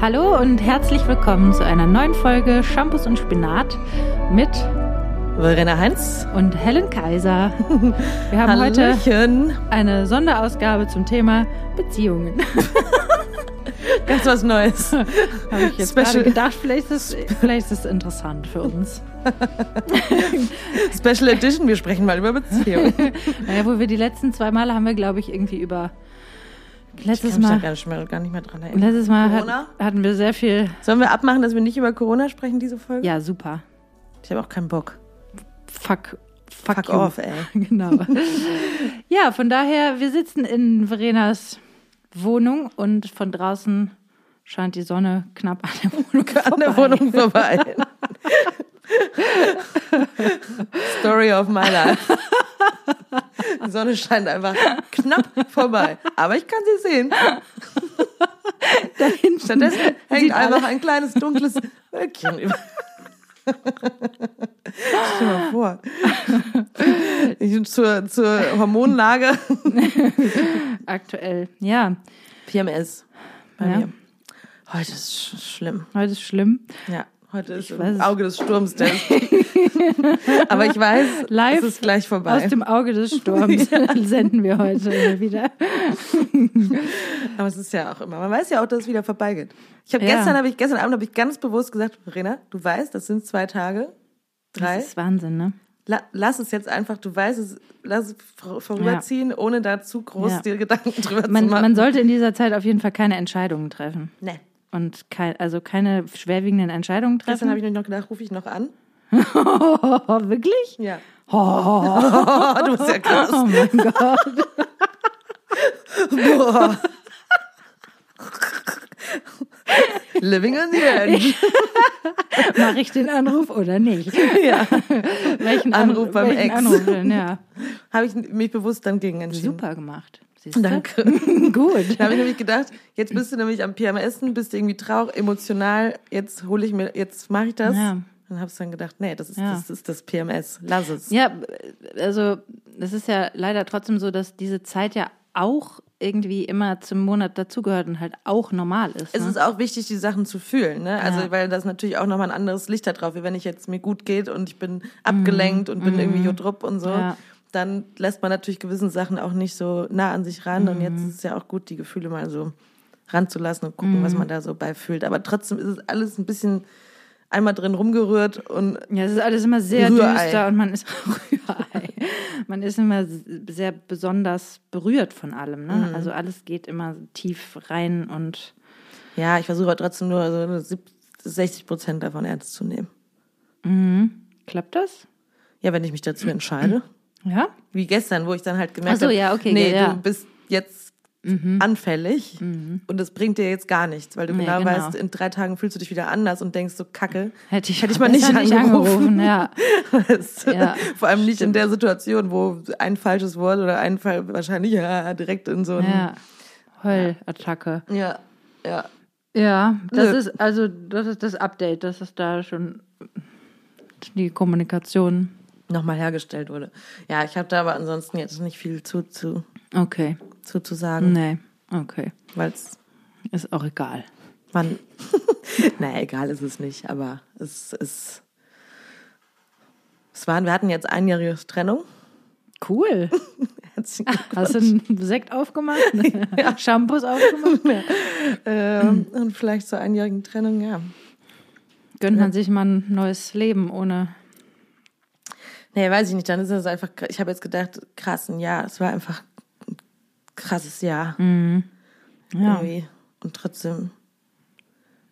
Hallo und herzlich willkommen zu einer neuen Folge Shampoos und Spinat mit Verena Heinz und Helen Kaiser. Wir haben Hallöchen. heute eine Sonderausgabe zum Thema Beziehungen. Ganz was Neues. Habe ich jetzt Special. gerade gedacht, vielleicht ist, es, vielleicht ist es interessant für uns. Special Edition, wir sprechen mal über Beziehungen. Naja, wo wir die letzten zwei Male haben wir, glaube ich, irgendwie über Ich letztes kann mich da Mal, gar nicht mehr, gar nicht mehr dran erinnern. letztes Mal hat, hatten wir sehr viel. Sollen wir abmachen, dass wir nicht über Corona sprechen, diese Folge? Ja, super. Ich habe auch keinen Bock. Fuck. Fuck, Fuck off, ey. Genau. ja, von daher, wir sitzen in Verenas Wohnung und von draußen scheint die Sonne knapp an der Wohnung An der. Wohnung vorbei. Story of my life. Die Sonne scheint einfach knapp vorbei. Aber ich kann sie sehen. Da hinten Stattdessen hängt einfach alle- ein kleines dunkles Wölkchen über. Stell dir mal vor. Ich, zur, zur Hormonlage. aktuell. Ja, PMS bei Ja. mir. Heute ist sch schlimm. heute ist schlimm. Ja, heute ist weiß im. Auge des Sturms. Der Aber ich weiß, Live es ist gleich vorbei. Aus dem Auge des Sturms senden wir heute wieder. Aber es ist ja auch immer. Man weiß ja auch, dass es wieder vorbeigeht. Ich habe Ja. gestern, habe ich gestern Abend habe ich ganz bewusst gesagt, Verena, du weißt, das sind zwei Tage, drei. Das ist Wahnsinn, ne? La lass es jetzt einfach, du weißt es, lass es vor- vorüberziehen, ohne da zu groß Ja. dir Gedanken drüber Man, zu machen. man sollte in dieser Zeit auf jeden Fall keine Entscheidungen treffen. nee. Und kein, also keine schwerwiegenden Entscheidungen Gestern treffen. habe ich noch gedacht, rufe ich noch an. Wirklich? Ja. Oh, du bist ja krass. oh mein Gott. Boah. Living on the edge. Mache ich den Anruf oder nicht? Ja. Welchen Anruf beim welchen Ex. Anruf denn? Ja. Habe ich mich bewusst dann gegen entschieden. Super gemacht. Siehst du? Danke. Gut. Da habe ich nämlich gedacht, jetzt bist du nämlich am PMS, bist du irgendwie traurig, emotional, jetzt hole ich mir, jetzt mache ich das. Ja. Dann habe ich dann gedacht, nee, das ist, Ja. das ist das PMS. Lass es. Ja, also es ist ja leider trotzdem so, dass diese Zeit ja auch irgendwie immer zum Monat dazugehört und halt auch normal ist. Es Ne? ist auch wichtig, die Sachen zu fühlen, ne? Also, Ja. weil das natürlich auch nochmal ein anderes Licht da drauf, wie wenn ich jetzt mir gut geht und ich bin abgelenkt und bin irgendwie jodrupp und so. Mhm. Ja. Dann lässt man natürlich gewissen Sachen auch nicht so nah an sich ran. Und Mhm. jetzt ist es ja auch gut, die Gefühle mal so ranzulassen und gucken, Mhm. was man da so bei fühlt. Aber trotzdem ist es alles ein bisschen einmal drin rumgerührt und ja, es ist alles immer sehr Rührei. düster und man ist Rührei. man ist immer sehr besonders berührt von allem. Ne? Mhm. Also alles geht immer tief rein und ja, ich versuche aber trotzdem nur so 70, 60 Prozent davon ernst zu nehmen. klappt das? Ja, wenn ich mich dazu entscheide. Ja? Wie gestern, wo ich dann halt gemerkt so, habe, ja, okay, nee, ja. Mhm. du bist jetzt anfällig und das bringt dir jetzt gar nichts, weil du Nee, genau, genau. weißt, in drei Tagen fühlst du dich wieder anders und denkst so, kacke, Hätte ich, hätte ich mal nicht besser angerufen. ja. Weißt du? Ja, Vor allem nicht in der Situation, wo ein falsches Wort oder ein Fall wahrscheinlich ja, direkt in so ein... Ja. Heulattacke. ja. ja. Ja, das Nö. ist also das ist das Update, dass es da schon die Kommunikation. Nochmal hergestellt wurde. Ja, ich habe da aber ansonsten jetzt nicht viel zu, zu, Okay. zu, zu sagen, Nee. Okay. weil es Ist auch egal. man... naja, egal ist es nicht, aber es ist... Es waren, wir hatten jetzt einjährige Trennung. Cool. Hast du einen Sekt aufgemacht? Shampoos aufgemacht? Ähm, und vielleicht zur einjährigen Trennung, ja. Gönnt man sich mal ein neues Leben ohne. Nee, weiß ich nicht. Dann ist es einfach, ich habe jetzt gedacht, krass, ein Jahr. Es war einfach ein krasses Jahr. Ja. Irgendwie. Und trotzdem.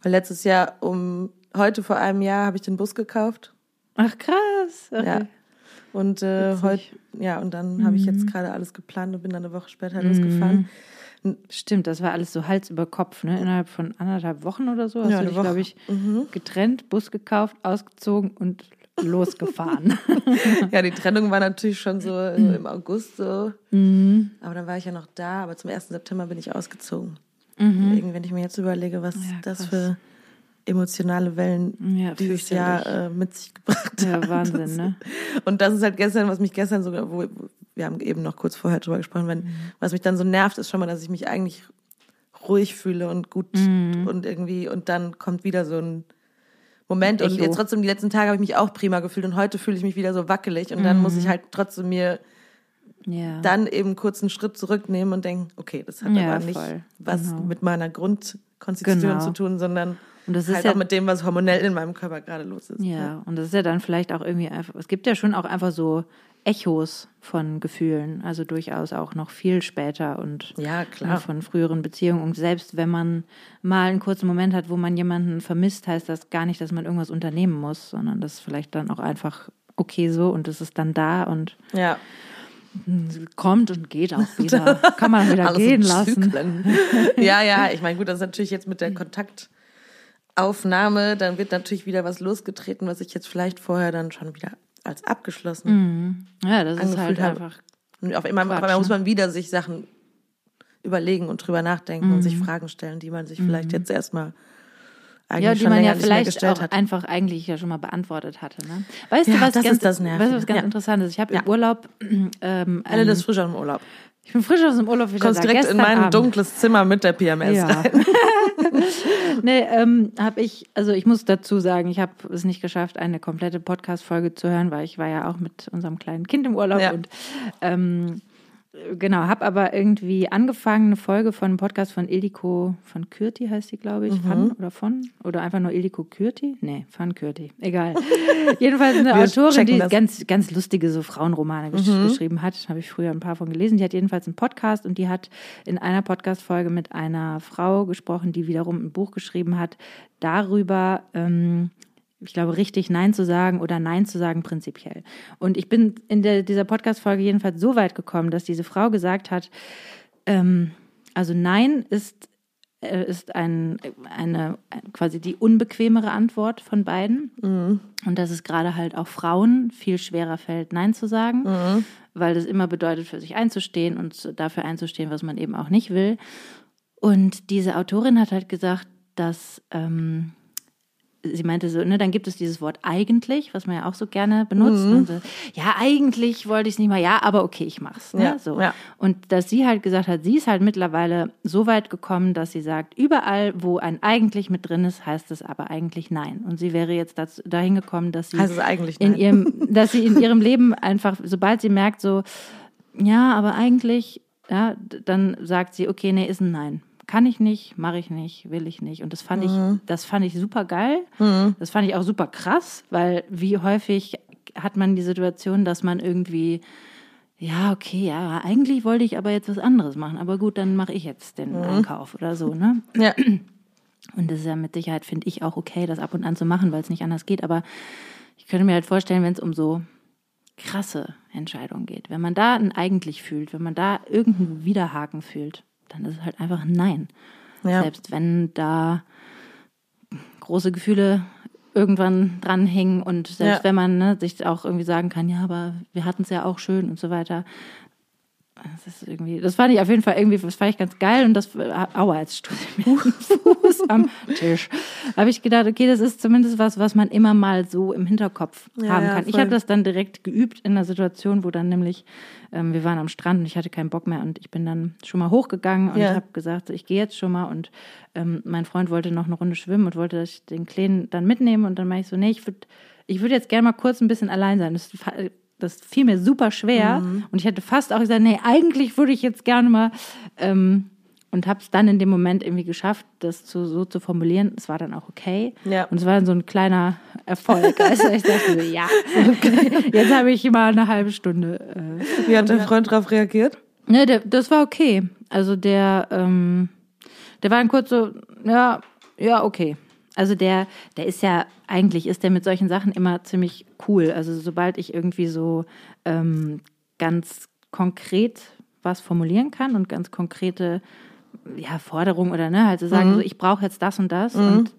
Weil letztes Jahr, um heute vor einem Jahr, habe ich den Bus gekauft. Ach krass. Okay. Ja. Und äh, heute, ja, und dann habe ich jetzt gerade alles geplant und bin dann eine Woche später losgefahren. Stimmt, das war alles so Hals über Kopf, ne? Innerhalb von anderthalb Wochen oder so hast Ja, du eine dich, Woche. glaube ich, getrennt, Bus gekauft, ausgezogen und losgefahren. Ja, die Trennung war natürlich schon so, so im August so. Mhm. Aber dann war ich ja noch da, aber zum 1. September bin ich ausgezogen. Irgendwie, wenn ich mir jetzt überlege, was Mhm. Ja, das für emotionale Wellen Ja, dieses. Jahr äh, mit sich gebracht Ja, hat. Wahnsinn, Das- ne? Und das ist halt gestern, was mich gestern sogar, wo, wir haben eben noch kurz vorher drüber gesprochen, wenn, was mich dann so nervt, ist schon mal, dass ich mich eigentlich ruhig fühle und gut Mhm. und irgendwie, und dann kommt wieder so ein Moment. Und jetzt trotzdem, die letzten Tage habe ich mich auch prima gefühlt und heute fühle ich mich wieder so wackelig. Und dann Mhm. muss ich halt trotzdem mir Ja. dann eben kurz einen Schritt zurücknehmen und denken, okay, das hat Ja, aber nicht voll. was Genau. mit meiner Grundkonstitution Genau. zu tun, sondern Und das ist halt ja- auch mit dem, was hormonell in meinem Körper gerade los ist. Ja, und das ist ja dann vielleicht auch irgendwie einfach, es gibt ja schon auch einfach so Echos von Gefühlen, also durchaus auch noch viel später und Ja, klar. von früheren Beziehungen. Und selbst wenn man mal einen kurzen Moment hat, wo man jemanden vermisst, heißt das gar nicht, dass man irgendwas unternehmen muss, sondern das ist vielleicht dann auch einfach okay so und es ist dann da und Ja. kommt und geht auch wieder. Kann man wieder gehen lassen. Ja, ja, ich meine, gut, das ist natürlich jetzt mit der Kontaktaufnahme, dann wird natürlich wieder was losgetreten, was ich jetzt vielleicht vorher dann schon wieder als abgeschlossen Ja, das ist halt habe. einfach. Und auf einmal, auf Quatsch, einmal muss ne? man wieder sich Sachen überlegen und drüber nachdenken und sich Fragen stellen, die man sich vielleicht jetzt erstmal eigentlich Mhm. Ja, die schon man ja vielleicht auch hat. einfach eigentlich ja schon mal beantwortet hatte. Ne? Weißt Ja, du, was das ganz, ist das Nervige. weißt du, was ganz Ja. interessant ist? Ich habe Ja. im Urlaub, ähm, Alle ähm, das frisch dem Urlaub. Ich bin frisch aus dem Urlaub wieder Kommst da. direkt Gestern in mein Abend. dunkles Zimmer mit der PMS Ja. rein. Nee, ähm, habe ich, also ich muss dazu sagen, ich habe es nicht geschafft, eine komplette Podcast-Folge zu hören, weil ich war ja auch mit unserem kleinen Kind im Urlaub Ja. und ähm, genau, habe aber irgendwie angefangen, eine Folge von einem Podcast von Ildiko von Kürti heißt die, glaube ich, Mhm. von oder von oder einfach nur Ildiko Kürti? Nee, von Kürti, egal. Jedenfalls eine Wir Autorin, die das. ganz ganz lustige so Frauenromane Mhm. geschrieben hat, habe ich früher ein paar von gelesen. Die hat jedenfalls einen Podcast und die hat in einer Podcast-Folge mit einer Frau gesprochen, die wiederum ein Buch geschrieben hat darüber, ähm, ich glaube, richtig Nein zu sagen oder Nein zu sagen prinzipiell. Und ich bin in der, dieser Podcast-Folge jedenfalls so weit gekommen, dass diese Frau gesagt hat, ähm, also Nein ist, äh, ist ein, eine, quasi die unbequemere Antwort von beiden. Und dass es gerade halt auch Frauen viel schwerer fällt, Nein zu sagen, weil das immer bedeutet, für sich einzustehen und dafür einzustehen, was man eben auch nicht will. Und diese Autorin hat halt gesagt, dass ähm, sie meinte so, ne, dann gibt es dieses Wort eigentlich, was man ja auch so gerne benutzt. Und so, ja, eigentlich wollte ich es nicht mal, ja, aber okay, ich mach's. Ne? Ja, so. ja. Und dass sie halt gesagt hat, sie ist halt mittlerweile so weit gekommen, dass sie sagt, überall, wo ein eigentlich mit drin ist, heißt es aber eigentlich nein. Und sie wäre jetzt dazu, dahin gekommen, dass sie in ihrem, dass sie in ihrem Leben einfach, sobald sie merkt, so, ja, aber eigentlich, ja, dann sagt sie, okay, nee, ist ein Nein. Kann ich nicht, mache ich nicht, will ich nicht. Und das fand ich, das fand ich super geil. Das fand ich auch super krass, weil wie häufig hat man die Situation, dass man irgendwie, ja, okay, ja, eigentlich wollte ich aber jetzt was anderes machen. Aber gut, dann mache ich jetzt den Einkauf oder so, ne? Ja. Und das ist ja mit Sicherheit, finde ich, auch okay, das ab und an zu machen, weil es nicht anders geht. Aber ich könnte mir halt vorstellen, wenn es um so krasse Entscheidungen geht, wenn man da ein eigentlich fühlt, wenn man da irgendeinen Widerhaken fühlt, dann ist es halt einfach ein Nein. Ja. Selbst wenn da große Gefühle irgendwann dranhängen und selbst Ja. wenn man ne, sich auch irgendwie sagen kann, ja, aber wir hatten es ja auch schön und so weiter. Das ist irgendwie, das fand ich auf jeden Fall irgendwie, das fand ich ganz geil und das, aua, jetzt stoße ich mir Fuß am Tisch. Habe ich gedacht, okay, das ist zumindest was, was man immer mal so im Hinterkopf Ja, haben ja, kann. Ich voll. habe das dann direkt geübt in einer Situation, wo dann nämlich, ähm, wir waren am Strand und ich hatte keinen Bock mehr und ich bin dann schon mal hochgegangen und Ja. habe gesagt, ich gehe jetzt schon mal und ähm, mein Freund wollte noch eine Runde schwimmen und wollte, dass ich den Kleinen dann mitnehme und dann meinte ich so, nee, ich würde ich würd jetzt gerne mal kurz ein bisschen allein sein. Das, das fiel mir super schwer und ich hätte fast auch gesagt, nee, eigentlich würde ich jetzt gerne mal ähm, und habe es dann in dem Moment irgendwie geschafft, das zu, so zu formulieren. Es war dann auch okay. Ja. Und es war dann so ein kleiner Erfolg. Also ich dachte so, ja, jetzt habe ich mal eine halbe Stunde. Äh, Wie hat dein Freund darauf reagiert? ne, der, das war okay. Also der, ähm, der war dann kurz so, ja, ja, okay. Also der, der ist ja, eigentlich ist der mit solchen Sachen immer ziemlich cool. Also sobald ich irgendwie so ähm, ganz konkret was formulieren kann und ganz konkrete ja, Forderungen oder ne, halt so sagen, so, ich brauche jetzt das und das und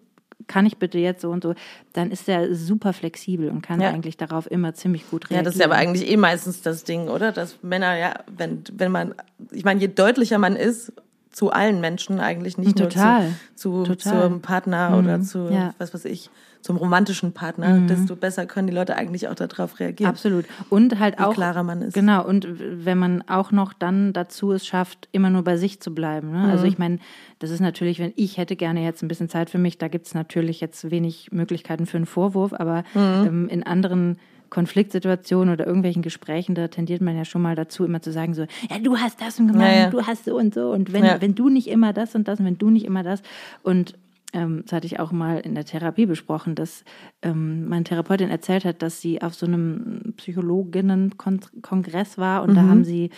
kann ich bitte jetzt so und so, dann ist er super flexibel und kann Ja. eigentlich darauf immer ziemlich gut Ja, reagieren. das ist ja aber eigentlich eh meistens das Ding, oder? Dass Männer, ja, wenn, wenn man, ich meine, je deutlicher man ist zu allen Menschen eigentlich, nicht Total. nur zu, zu Total. zum Partner oder zu, Ja. was weiß ich, zum romantischen Partner, desto besser können die Leute eigentlich auch darauf reagieren. Absolut. Und halt auch. klarer man ist. Genau. Und wenn man auch noch dann dazu es schafft, immer nur bei sich zu bleiben. Ne? Mhm. Also ich meine, das ist natürlich, wenn ich hätte gerne jetzt ein bisschen Zeit für mich, da gibt es natürlich jetzt wenig Möglichkeiten für einen Vorwurf, aber Mhm. ähm, in anderen Konfliktsituationen oder irgendwelchen Gesprächen, da tendiert man ja schon mal dazu, immer zu sagen so, ja, du hast das und gemacht, Ja, ja. du hast so und so und wenn, Ja. wenn du nicht immer das und das und wenn du nicht immer das und ähm, das hatte ich auch mal in der Therapie besprochen, dass ähm, meine Therapeutin erzählt hat, dass sie auf so einem Psychologinnen-Kongress war und da haben sie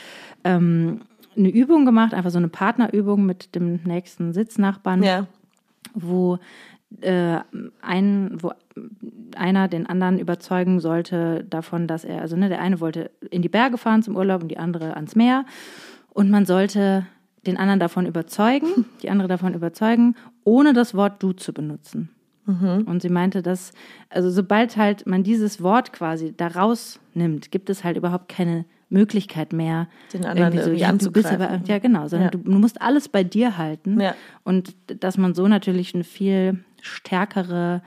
ähm, eine Übung gemacht, einfach so eine Partnerübung mit dem nächsten Sitznachbarn Ja. wo äh, ein, wo einer den anderen überzeugen sollte davon, dass er, also ne, der eine wollte in die Berge fahren zum Urlaub und die andere ans Meer und man sollte den anderen davon überzeugen, die andere davon überzeugen, ohne das Wort du zu benutzen. Und sie meinte, dass, also sobald halt man dieses Wort quasi da rausnimmt, gibt es halt überhaupt keine Möglichkeit mehr, Den anderen irgendwie ja, du bist aber, ja genau, sondern Ja. Du, du musst alles bei dir halten. Ja. Und dass man so natürlich eine viel stärkere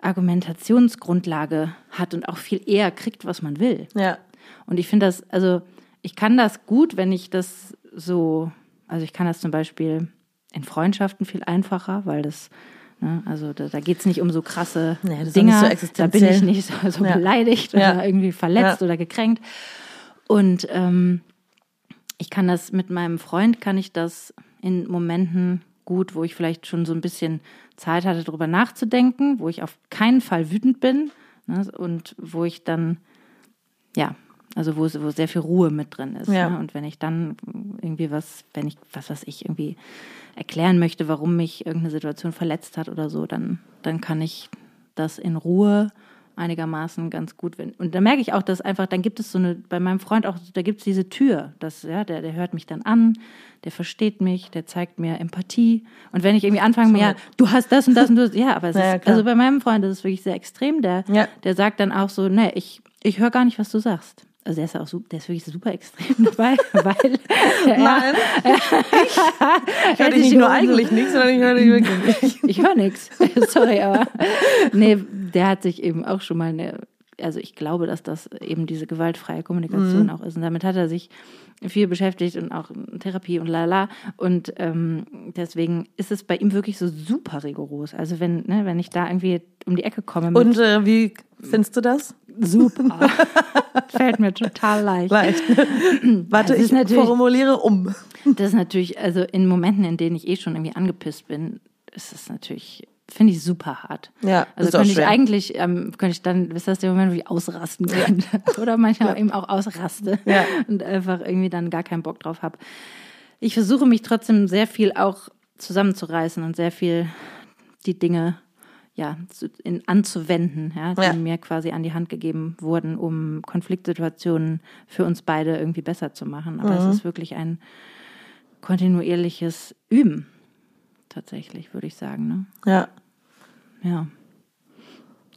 Argumentationsgrundlage hat und auch viel eher kriegt, was man will. Ja. Und ich finde das, also ich kann das gut, wenn ich das so, also ich kann das zum Beispiel in Freundschaften viel einfacher, weil das, ne, also da, da geht es nicht um so krasse Nee, nicht so da bin ich nicht so, so Ja. beleidigt Ja. oder irgendwie verletzt Ja. oder gekränkt. Und ähm, ich kann das mit meinem Freund, kann ich das in Momenten gut, wo ich vielleicht schon so ein bisschen Zeit hatte, darüber nachzudenken, wo ich auf keinen Fall wütend bin ne, und wo ich dann, ja, also wo, wo sehr viel Ruhe mit drin ist. Ja. Ne? Und wenn ich dann irgendwie was, wenn ich, was was ich irgendwie erklären möchte, warum mich irgendeine Situation verletzt hat oder so, dann, dann kann ich das in Ruhe einigermaßen ganz gut. Wenn, und da merke ich auch, dass einfach, dann gibt es so eine, bei meinem Freund auch, da gibt es diese Tür, das, ja, der, der hört mich dann an, der versteht mich, der zeigt mir Empathie. Und wenn ich irgendwie anfange, ja, du hast das und das und das, ja, aber es Ja, ja, ist, also bei meinem Freund ist es wirklich sehr extrem, der, Ja. der sagt dann auch so, ne, ich, ich höre gar nicht, was du sagst. Also der ist ja auch su- der ist wirklich super extrem dabei, weil Nein, ich höre dich nicht ich nur eigentlich nicht, sondern ich höre dich wirklich nicht. ich höre nichts. Sorry, aber nee, der hat sich eben auch schon mal eine, also ich glaube, dass das eben diese gewaltfreie Kommunikation auch ist. Und damit hat er sich viel beschäftigt und auch Therapie und lala. Und ähm, deswegen ist es bei ihm wirklich so super rigoros. Also wenn, ne, wenn ich da irgendwie um die Ecke komme Und äh, wie findest du das? super, fällt mir total leicht. Leicht. Warte, ist ich formuliere um. Das ist natürlich, also in Momenten, in denen ich eh schon irgendwie angepisst bin, ist es natürlich, finde ich super hart. Ja, Also könnte ich schwer. eigentlich, ähm, könnte ich dann, ist das der Moment, wo ich ausrasten könnte. Oder manchmal eben auch ausraste Ja. und einfach irgendwie dann gar keinen Bock drauf habe. Ich versuche mich trotzdem sehr viel auch zusammenzureißen und sehr viel die Dinge ja, zu, in, anzuwenden, ja, die Ja. mir quasi an die Hand gegeben wurden, um Konfliktsituationen für uns beide irgendwie besser zu machen. Aber Mhm. es ist wirklich ein kontinuierliches Üben, tatsächlich, würde ich sagen. Ne? Ja. Ja.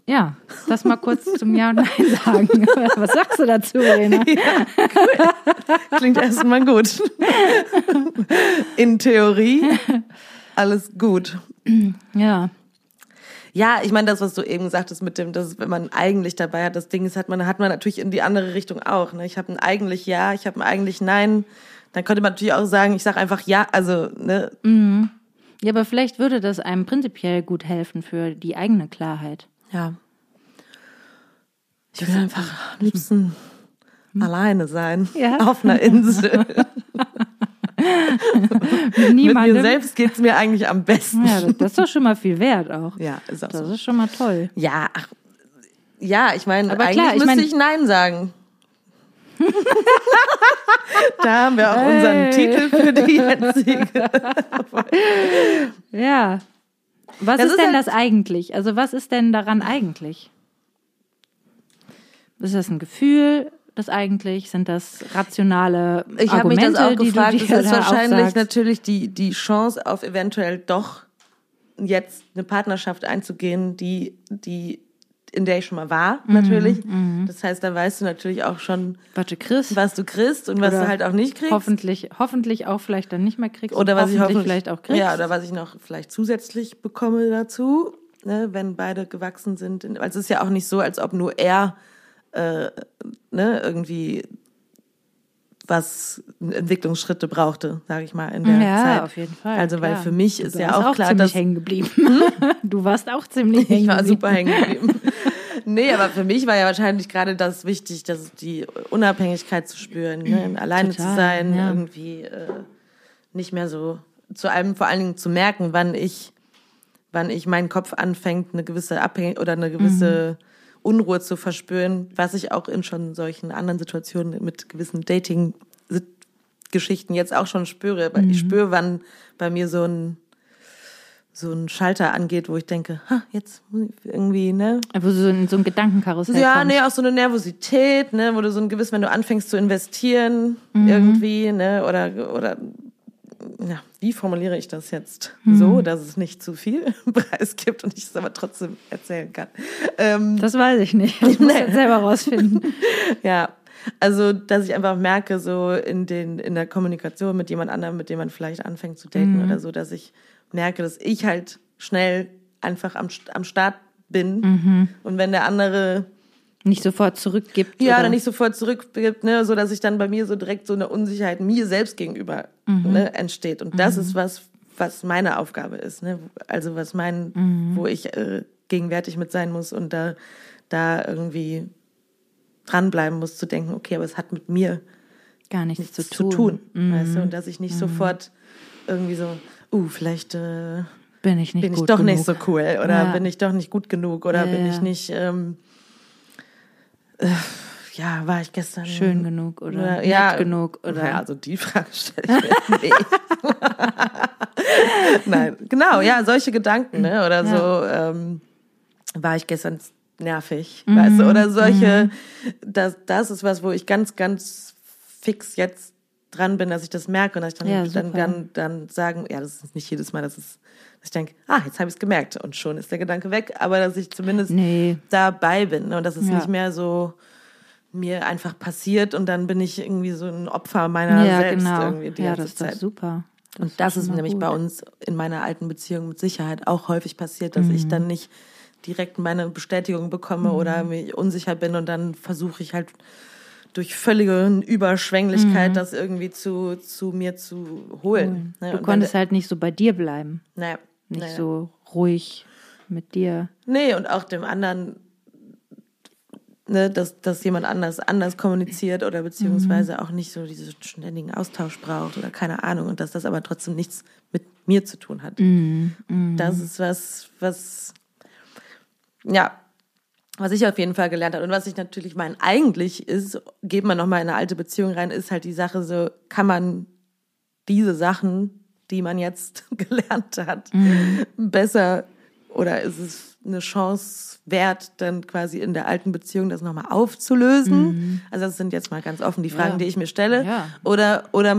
Ja, das mal kurz zum Ja und Nein sagen. Was sagst du dazu, Rena? Klingt erstmal gut. In Theorie alles gut. Ja, Ja, ich meine, das, was du eben sagtest mit dem, dass wenn man eigentlich dabei hat, das Ding ist, hat man, hat man natürlich in die andere Richtung auch. Ne? Ich habe ein eigentlich Ja, ich habe ein eigentlich Nein. Dann könnte man natürlich auch sagen, ich sage einfach Ja, also, ne, Ja, aber vielleicht würde das einem prinzipiell gut helfen für die eigene Klarheit. ja. Ich will einfach am liebsten alleine sein. Ja. Auf einer Insel. Mit mir Niemandem. selbst geht's mir eigentlich am besten. Ja, das, das ist doch schon mal viel wert auch. Ja, ist auch Das so. ist schon mal toll. Ja, ach, ja, ich meine, Aber eigentlich klar, ich müsste mein- ich Nein sagen. da haben wir auch unseren Hey. Titel für die jetzige. Ja. Was Das ist ist denn halt- das eigentlich? Also was ist denn daran eigentlich? Ist das ein Gefühl, das eigentlich? Sind das rationale Ich habe mich das auch die gefragt. du dir ist wahrscheinlich aufsagst? natürlich die, die Chance auf eventuell doch jetzt eine Partnerschaft einzugehen, die, die in der ich schon mal war, natürlich. Das heißt, da weißt du natürlich auch schon, Was du kriegst. was du kriegst und was du halt auch nicht kriegst. Hoffentlich, hoffentlich auch vielleicht dann nicht mehr kriegst. Oder was ich hoffentlich vielleicht auch kriegst. Ja, oder was ich noch vielleicht zusätzlich bekomme dazu, ne, wenn beide gewachsen sind. Weil es ist ja auch nicht so, als ob nur er äh, ne, irgendwie was Entwicklungsschritte brauchte, sage ich mal, in der ja, Zeit. auf jeden Fall. Also weil klar. für mich Du ist bist ja auch klar, ziemlich dass Hm? hängen geblieben. du warst auch ziemlich hängen ich war geblieben. super hängen geblieben. Nee, aber für mich war ja wahrscheinlich gerade das wichtig, dass die Unabhängigkeit zu spüren, ne? alleine zu Total, sein, ja. irgendwie äh, nicht mehr so zu einem vor allen Dingen zu merken, wann ich, wann ich meinen Kopf anfängt, eine gewisse Abhängigkeit oder eine gewisse Unruhe zu verspüren, was ich auch in schon solchen anderen Situationen mit gewissen Dating Geschichten jetzt auch schon spüre. Weil Ich spüre, wann bei mir so ein so ein Schalter angeht, wo ich denke, ha, jetzt muss ich irgendwie, ne? Wo so in so ein Gedankenkarussell Ja, kommst. nee, auch so eine Nervosität, ne, wo du so ein gewiss, wenn du anfängst zu investieren, irgendwie, ne, oder, oder, ja, wie formuliere ich das jetzt? So, dass es nicht zu viel Preis gibt und ich es aber trotzdem erzählen kann. Ähm, Das weiß ich nicht. Das muss ich jetzt selber rausfinden. ja, also, dass ich einfach merke, so in den, in der Kommunikation mit jemand anderem, mit dem man vielleicht anfängt zu daten oder so, dass ich merke, dass ich halt schnell einfach am, am Start bin. Und wenn der andere Nicht sofort zurückgibt. ja, oder? dann nicht sofort zurückgibt, ne, so dass ich dann bei mir so direkt so eine Unsicherheit mir selbst gegenüber ne, entsteht. Und das ist was, was meine Aufgabe ist, ne? Also was mein, wo ich äh, gegenwärtig mit sein muss und da, da irgendwie dranbleiben muss, zu denken, okay, aber es hat mit mir gar nichts, nichts zu tun. zu tun, weißt du, und dass ich nicht sofort irgendwie so, uh, vielleicht äh, Bin ich nicht bin ich gut doch genug. nicht so cool oder Ja. bin ich doch nicht gut genug oder Ja, bin ja. ich nicht, ähm, äh, ja, war ich gestern Schön genug oder oder, nett ja, genug oder Ja, also die Frage stelle ich mir. Nee. Nein, genau, ja, solche Gedanken, ne? Oder so, ähm, war ich gestern nervig, weißt du, oder solche, das, das ist was, wo ich ganz, ganz fix jetzt dran bin, dass ich das merke und dass ich dann, Ja, dann, dann, dann sagen, ja, das ist nicht jedes Mal, das ist, dass ich denke, ah, jetzt habe ich es gemerkt und schon ist der Gedanke weg, aber dass ich zumindest Nee. dabei bin ne? und dass es Ja. nicht mehr so mir einfach passiert und dann bin ich irgendwie so ein Opfer meiner ja, selbst genau. irgendwie die ja, ganze das ist doch Zeit. super. Und das ist mal nämlich gut. bei uns in meiner alten Beziehung mit Sicherheit auch häufig passiert, dass Mhm. ich dann nicht direkt meine Bestätigung bekomme oder Mhm. mich unsicher bin und dann versuche ich halt durch völlige Überschwänglichkeit das irgendwie zu, zu mir zu holen. Ne? Mhm. Du Und konntest halt nicht so bei dir bleiben. naja, Nicht naja. so ruhig mit dir. Nee, und auch dem anderen, ne, dass, dass jemand anders anders kommuniziert oder beziehungsweise auch nicht so diesen ständigen Austausch braucht oder keine Ahnung und dass das aber trotzdem nichts mit mir zu tun hat. Das ist was, was, ja, was ich auf jeden Fall gelernt habe und was ich natürlich mein eigentlich ist, geht man nochmal in eine alte Beziehung rein, ist halt die Sache so, kann man diese Sachen, die man jetzt gelernt hat, besser oder ist es eine Chance wert, dann quasi in der alten Beziehung das nochmal aufzulösen? Also das sind jetzt mal ganz offen die Fragen, Ja. die ich mir stelle. Ja. Oder, oder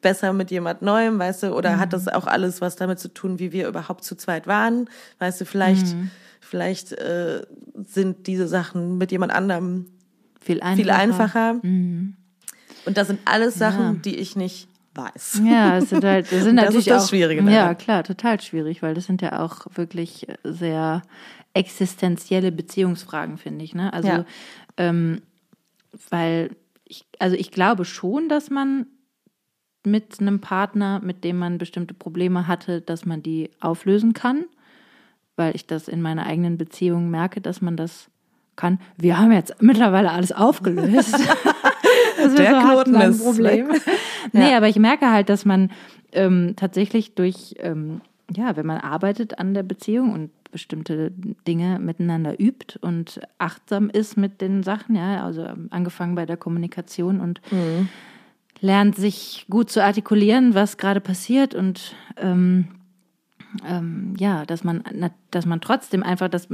besser mit jemand Neuem, weißt du, oder Mhm. hat das auch alles was damit zu tun, wie wir überhaupt zu zweit waren? Weißt du, vielleicht, Mhm. Vielleicht äh, sind diese Sachen mit jemand anderem Viel einfacher. viel einfacher. Und das sind alles Sachen, Ja. die ich nicht weiß. Ja, es sind halt, das sind Das natürlich ist das auch, Schwierige Ja, daran. klar, total schwierig, weil das sind ja auch wirklich sehr existenzielle Beziehungsfragen, finde ich. Ne? Also, Ja. ähm, weil ich, also ich glaube schon, dass man mit einem Partner, mit dem man bestimmte Probleme hatte, dass man die auflösen kann, weil ich das in meiner eigenen Beziehung merke, dass man das kann. Wir haben jetzt mittlerweile alles aufgelöst. Das Der so Knoten ist Problem. Nee, aber ich merke halt, dass man ähm, tatsächlich durch, ähm, ja, wenn man arbeitet an der Beziehung und bestimmte Dinge miteinander übt und achtsam ist mit den Sachen, ja, also ähm, angefangen bei der Kommunikation und lernt sich gut zu artikulieren, was gerade passiert und ähm, ähm, ja, dass man, dass man trotzdem einfach, dass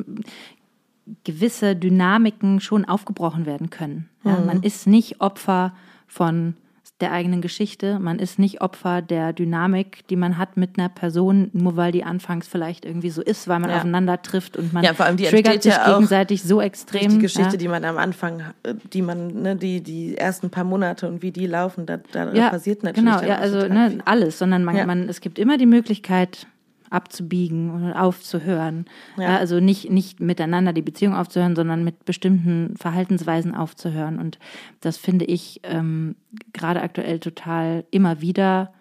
gewisse Dynamiken schon aufgebrochen werden können. Ja, Man ist nicht Opfer von der eigenen Geschichte. Man ist nicht Opfer der Dynamik, die man hat mit einer Person, nur weil die anfangs vielleicht irgendwie so ist, weil man Ja. aufeinander trifft und man Ja, vor allem die triggert sich ja auch gegenseitig so extrem. die Geschichte, ja. die man am Anfang, äh, die man, ne, die, die ersten paar Monate und wie die laufen, da, da passiert natürlich. Genau, ja, also ne, alles, sondern man, man, es gibt immer die Möglichkeit abzubiegen und aufzuhören. Ja. Ja. also nicht, nicht miteinander die Beziehung aufzuhören, sondern mit bestimmten Verhaltensweisen aufzuhören. Und das finde ich ähm, gerade aktuell total immer wieder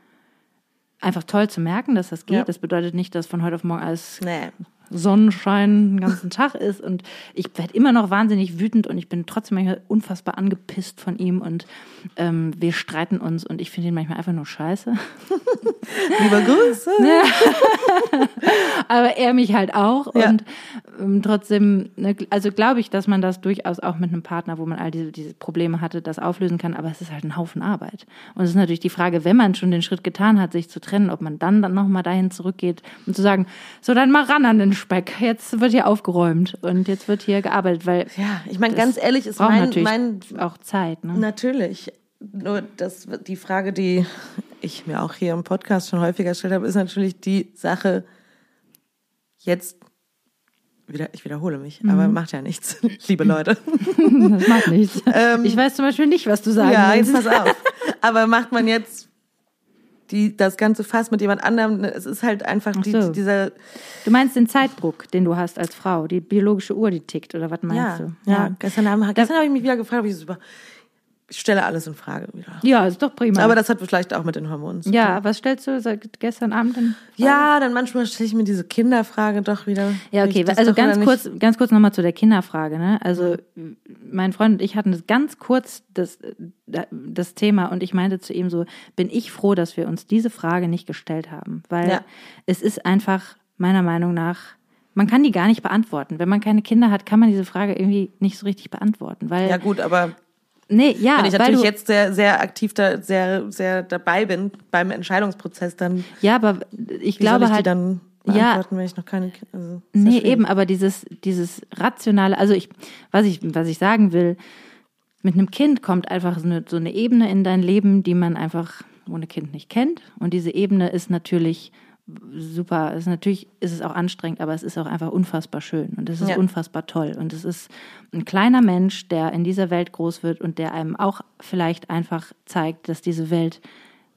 einfach toll zu merken, dass das geht. Ja. Das bedeutet nicht, dass von heute auf morgen alles Nee. Sonnenschein den ganzen Tag ist und ich werde immer noch wahnsinnig wütend und ich bin trotzdem manchmal unfassbar angepisst von ihm und ähm, wir streiten uns und ich finde ihn manchmal einfach nur scheiße. Liebe Grüße. Aber er mich halt auch Ja. und ähm, trotzdem, ne, also glaube ich, dass man das durchaus auch mit einem Partner, wo man all diese, diese Probleme hatte, das auflösen kann, aber es ist halt ein Haufen Arbeit. Und es ist natürlich die Frage, wenn man schon den Schritt getan hat, sich zu trennen, ob man dann, dann nochmal dahin zurückgeht und zu sagen, so dann mal ran an den Speck, jetzt wird hier aufgeräumt und jetzt wird hier gearbeitet, weil Ja, ich meine, ganz ehrlich, ist mein, natürlich mein auch Zeit. Ne? Natürlich. Nur das, die Frage, die ich mir auch hier im Podcast schon häufiger gestellt habe, ist natürlich die Sache, jetzt, wieder, ich wiederhole mich, aber Mhm. macht ja nichts, liebe Leute. Das macht nichts. ich weiß zum Beispiel nicht, was du sagen Ähm, ja, willst. jetzt pass auf. Aber macht man jetzt die, das ganze Fass mit jemand anderem, ne, es ist halt einfach die, so. dieser, Du meinst den Zeitdruck, den du hast als Frau, die biologische Uhr, die tickt, oder was meinst ja, du? ja, gestern Abend, gestern habe ich mich wieder gefragt, ob ich das über, ich stelle alles in Frage wieder. Ja, ist doch prima. Aber das hat vielleicht auch mit den Hormonen zu tun. ja, was stellst du seit gestern Abend denn? Ja, dann manchmal stelle ich mir diese Kinderfrage doch wieder. Ja, okay, also ganz kurz, ganz kurz nochmal zu der Kinderfrage. Ne? Also mein Freund und ich hatten das ganz kurz das, das Thema und ich meinte zu ihm so, bin ich froh, dass wir uns diese Frage nicht gestellt haben, weil Ja. es ist einfach meiner Meinung nach, man kann die gar nicht beantworten. Wenn man keine Kinder hat, kann man diese Frage irgendwie nicht so richtig beantworten, weil Ja, gut, aber nee, ja, wenn ich natürlich jetzt sehr, sehr aktiv da, sehr, sehr dabei bin beim Entscheidungsprozess, dann ja, aber ich glaube ich halt die dann Ja. wenn ich noch keine also, Nee, schwierig. eben, aber dieses, dieses rationale, also ich, was ich, was ich sagen will, mit einem Kind kommt einfach so eine, so eine Ebene in dein Leben, die man einfach ohne Kind nicht kennt. Und diese Ebene ist natürlich super, ist natürlich ist es auch anstrengend, aber es ist auch einfach unfassbar schön und es ist Ja. unfassbar toll. Und es ist ein kleiner Mensch, der in dieser Welt groß wird und der einem auch vielleicht einfach zeigt, dass diese Welt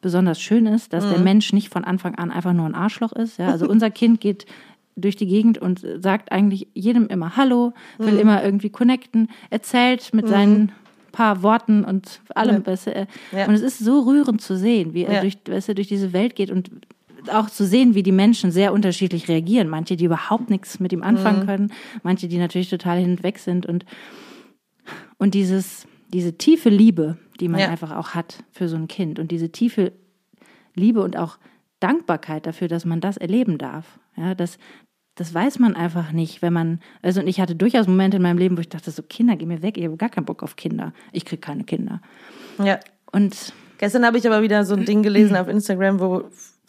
besonders schön ist, dass Mhm. der Mensch nicht von Anfang an einfach nur ein Arschloch ist. Ja? Also unser Kind geht durch die Gegend und sagt eigentlich jedem immer Hallo, will Mhm. immer irgendwie connecten, erzählt mit seinen paar Worten und allem. Ja. Weißt du, äh, Ja. Und es ist so rührend zu sehen, wie er Ja. durch, weißt du, durch diese Welt geht und auch zu sehen, wie die Menschen sehr unterschiedlich reagieren. Manche, die überhaupt nichts mit ihm anfangen Mhm. können, manche, die natürlich total hinweg sind und und dieses, diese tiefe Liebe, die man Ja. einfach auch hat für so ein Kind und diese tiefe Liebe und auch Dankbarkeit dafür, dass man das erleben darf. Ja, das, das weiß man einfach nicht, wenn man, also und ich hatte durchaus Momente in meinem Leben, wo ich dachte, so Kinder, geh mir weg, ich habe gar keinen Bock auf Kinder. Ich kriege keine Kinder. Ja. Und Gestern habe ich aber wieder so ein Ding gelesen auf Instagram, wo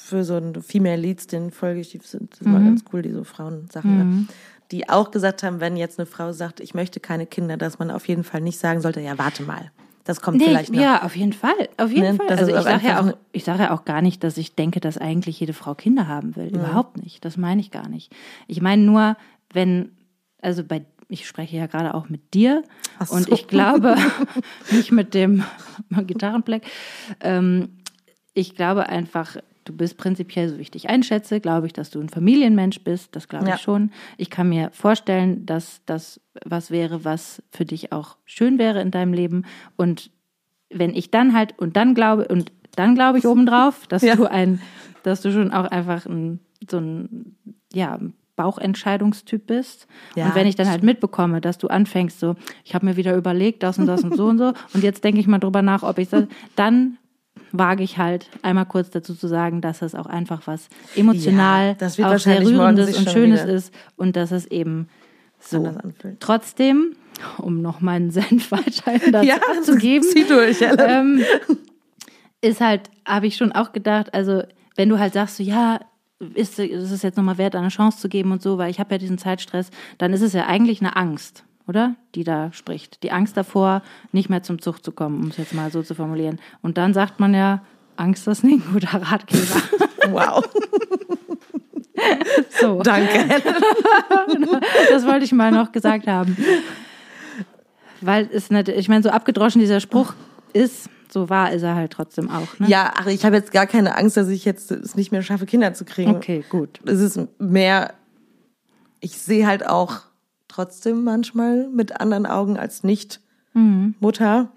für so ein Female Leads, den folge ich, die sind das ist immer ganz cool, die so Frauensachen, ne? die auch gesagt haben, wenn jetzt eine Frau sagt, ich möchte keine Kinder, dass man auf jeden Fall nicht sagen sollte, ja, warte mal. Das kommt Nee, vielleicht noch. ja, auf jeden Fall. Auf jeden Ne, Fall. das Also ich sage ja auch, ich sage ja auch gar nicht, dass ich denke, dass eigentlich jede Frau Kinder haben will. Überhaupt nicht. Das meine ich gar nicht. Ich meine nur, wenn, also bei, ich spreche ja gerade auch mit dir Ach und so. ich glaube, nicht mit dem Gitarrenbleck. Ähm, ich glaube einfach, du bist prinzipiell, so wie ich dich einschätze, glaube ich, dass du ein Familienmensch bist. Das glaube Ja. ich schon. Ich kann mir vorstellen, dass das was wäre, was für dich auch schön wäre in deinem Leben. Und wenn ich dann halt, und dann glaube, und dann glaube ich obendrauf, dass Ja. du ein, dass du schon auch einfach ein, so ein, ja, Bauchentscheidungstyp bist. Ja, und wenn ich dann halt mitbekomme, dass du anfängst, so, ich habe mir wieder überlegt, das und das und so und so, und jetzt denke ich mal drüber nach, ob ich das, dann wage ich halt einmal kurz dazu zu sagen, dass es auch einfach was emotional Ja, das auch sehr rührendes und schönes wieder ist und dass es eben so. trotzdem, um noch meinen Senf weiterhin dazu Ja, abzugeben, zieh durch, ähm, ist halt, habe ich schon auch gedacht, also wenn du halt sagst, so ja, ist, ist es jetzt nochmal wert, eine Chance zu geben und so, weil ich habe ja diesen Zeitstress, dann ist es ja eigentlich eine Angst. Oder? Die da spricht. Die Angst davor, nicht mehr zum Zug zu kommen, um es jetzt mal so zu formulieren. Und dann sagt man ja, Angst ist nicht ein guter Ratgeber. Wow. so. Danke. Das wollte ich mal noch gesagt haben. Weil es nicht, ich meine, so abgedroschen dieser Spruch ist, so wahr ist er halt trotzdem auch. Ne? Ja, ach, ich habe jetzt gar keine Angst, dass ich jetzt es nicht mehr schaffe, Kinder zu kriegen. Okay, gut. Es ist mehr, ich sehe halt auch trotzdem manchmal mit anderen Augen als Nicht-Mutter,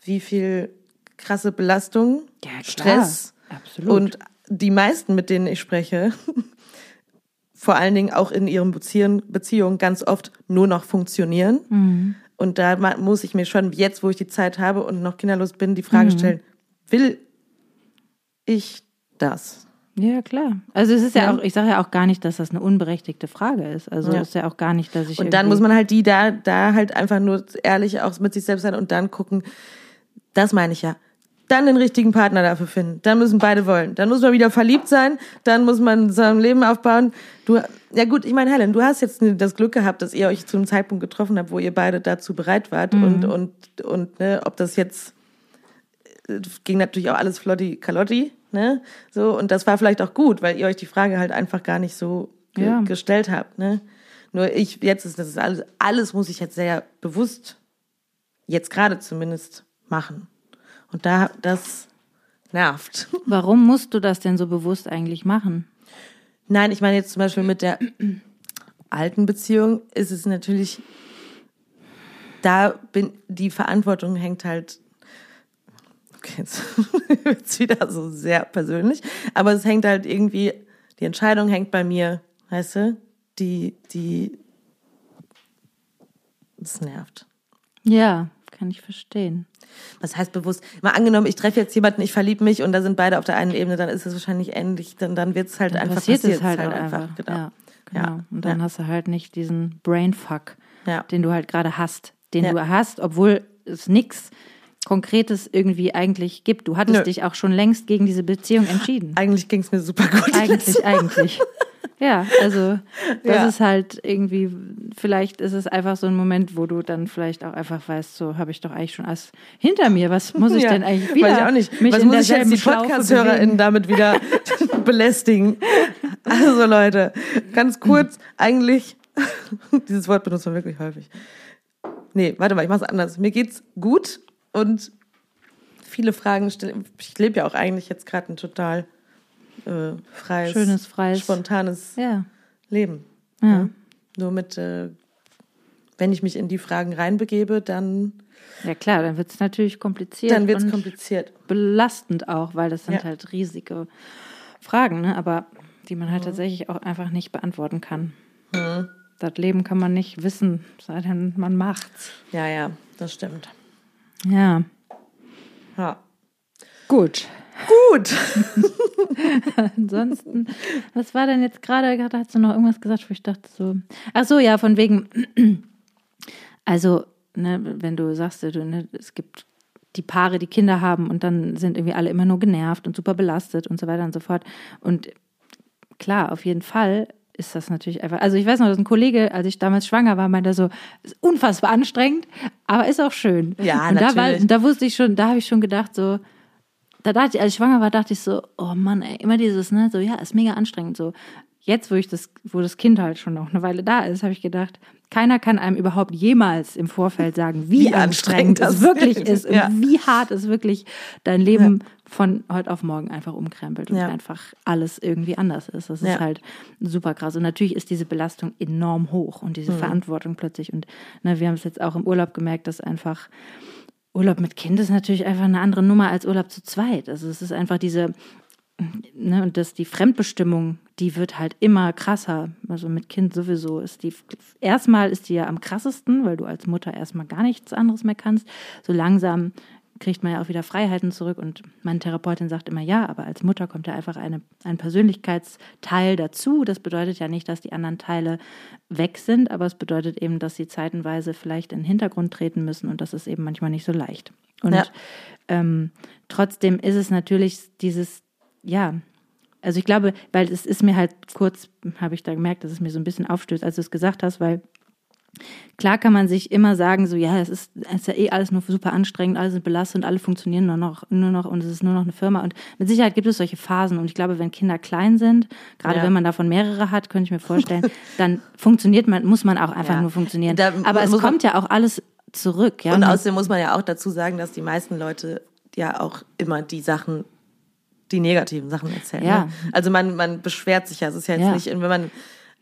wie viel krasse Belastung, Ja. Stress Absolut. und die meisten, mit denen ich spreche, vor allen Dingen auch in ihren Beziehungen, ganz oft nur noch funktionieren. Mhm. Und da muss ich mir schon jetzt, wo ich die Zeit habe und noch kinderlos bin, die Frage stellen, will ich das? Ja, klar. Also es ist ja, Ja. auch, ich sage ja auch gar nicht, dass das eine unberechtigte Frage ist. Also Ja. es ist ja auch gar nicht, dass ich. Und dann muss man halt die da, da halt einfach nur ehrlich auch mit sich selbst sein und dann gucken, das meine ich ja. Dann den richtigen Partner dafür finden. Dann müssen beide wollen. Dann muss man wieder verliebt sein. Dann muss man sein Leben aufbauen. Du, ja gut, ich meine, Helen, du hast jetzt das Glück gehabt, dass ihr euch zu einem Zeitpunkt getroffen habt, wo ihr beide dazu bereit wart. Und, und, und, ne, ob das jetzt, äh, ging natürlich auch alles flotti kalotti, ne, so. Und das war vielleicht auch gut, weil ihr euch die Frage halt einfach gar nicht so ge Ja. gestellt habt, ne. Nur ich, jetzt ist das ist alles, alles muss ich jetzt sehr bewusst, jetzt gerade zumindest, machen. Und da, das nervt. Warum musst du das denn so bewusst eigentlich machen? Nein, ich meine jetzt zum Beispiel mit der alten Beziehung ist es natürlich, da bin, die Verantwortung hängt halt, okay, jetzt wird's wieder so sehr persönlich, aber es hängt halt irgendwie, die Entscheidung hängt bei mir, weißt du, die, die, das nervt. Ja, kann ich verstehen. Was heißt bewusst? Mal angenommen, ich treffe jetzt jemanden, ich verliebe mich und da sind beide auf der einen Ebene, dann ist es wahrscheinlich ähnlich, dann, dann wird es halt einfach Passiert es passiert halt, auch einfach. Genau. Ja, genau. Ja. Und dann Ja. hast du halt nicht diesen Brainfuck, den du halt gerade hast, den du hast, obwohl es nichts Konkretes irgendwie eigentlich gibt. Du hattest Nö. dich auch schon längst gegen diese Beziehung entschieden. Eigentlich ging es mir super gut. Eigentlich, eigentlich. Ja, also das Ja. ist halt irgendwie, vielleicht ist es einfach so ein Moment, wo du dann vielleicht auch einfach weißt, so habe ich doch eigentlich schon alles hinter mir. Was muss ich Ja, denn eigentlich wieder? Weiß ich auch nicht. Mich Was muss ich jetzt die Podcast-HörerInnen damit wieder belästigen? Also Leute, ganz kurz, eigentlich, dieses Wort benutzt man wirklich häufig. Nee, warte mal, ich mach's anders. Mir geht's gut und viele Fragen stellen. Ich lebe ja auch eigentlich jetzt gerade ein total äh, freies, Schönes, freies- spontanes Ja, Leben. ja. Nur mit, äh, wenn ich mich in die Fragen reinbegebe, dann, Ja klar, dann wird es natürlich kompliziert. dann wird's und kompliziert. belastend auch, weil das sind Ja. halt riesige Fragen, ne? aber die man Mhm. halt tatsächlich auch einfach nicht beantworten kann. Das Leben kann man nicht wissen, sei denn man macht's. Ja, ja, das stimmt. Ja, Ja. gut. Gut. Ansonsten, was war denn jetzt gerade? Gerade hast du noch irgendwas gesagt, wo ich dachte so. Ach so, ja, von wegen. Also, ne, wenn du sagst, du, ne, es gibt die Paare, die Kinder haben und dann sind irgendwie alle immer nur genervt und super belastet und so weiter und so fort. Und klar, auf jeden Fall ist das natürlich einfach. Also ich weiß noch, dass ein Kollege, als ich damals schwanger war, meinte so, ist unfassbar anstrengend, aber ist auch schön. Ja, und da, war, natürlich. da wusste ich schon, da habe ich schon gedacht so, da dachte ich, als ich schwanger war, dachte ich so, oh Mann, ey, immer dieses, ne, so, ja, ist mega anstrengend, so. Jetzt, wo ich das, wo das Kind halt schon noch eine Weile da ist, habe ich gedacht, keiner kann einem überhaupt jemals im Vorfeld sagen, wie, Wie anstrengend anstrengend es das wirklich ist. ist Ja. und wie hart es wirklich dein Leben von heute auf morgen einfach umkrempelt und Ja. einfach alles irgendwie anders ist. Das Ja. ist halt super krass. Und natürlich ist diese Belastung enorm hoch und Mhm. diese Verantwortung plötzlich. Und ne, wir haben es jetzt auch im Urlaub gemerkt, dass einfach Urlaub mit Kind ist natürlich einfach eine andere Nummer als Urlaub zu zweit. Also es ist einfach diese, ne, und dass die Fremdbestimmung, die wird halt immer krasser. Also mit Kind sowieso ist die, erstmal ist die ja am krassesten, weil du als Mutter erstmal gar nichts anderes mehr kannst. So langsam kriegt man ja auch wieder Freiheiten zurück und meine Therapeutin sagt immer ja, aber als Mutter kommt ja einfach eine, ein Persönlichkeitsteil dazu. Das bedeutet ja nicht, dass die anderen Teile weg sind, aber es bedeutet eben, dass sie zeitenweise vielleicht in den Hintergrund treten müssen und das ist eben manchmal nicht so leicht. Und Ja. ähm, trotzdem ist es natürlich dieses, ja, also ich glaube, weil es ist mir halt kurz, habe ich da gemerkt, dass es mir so ein bisschen aufstößt, als du es gesagt hast, weil Klar kann man sich immer sagen, so ja, es ist, es ist ja eh alles nur super anstrengend, alle sind belastet und alle funktionieren nur noch, nur noch und es ist nur noch eine Firma. Und mit Sicherheit gibt es solche Phasen. Und ich glaube, wenn Kinder klein sind, gerade Ja. wenn man davon mehrere hat, könnte ich mir vorstellen, dann funktioniert man, muss man auch einfach Ja. nur funktionieren. Da Aber es kommt ja auch alles zurück. Ja? Und außerdem muss man ja auch dazu sagen, dass die meisten Leute ja auch immer die Sachen, die negativen Sachen erzählen. Ja. Ne? Also man, man beschwert sich ja. Es ist ja jetzt Ja. nicht, wenn man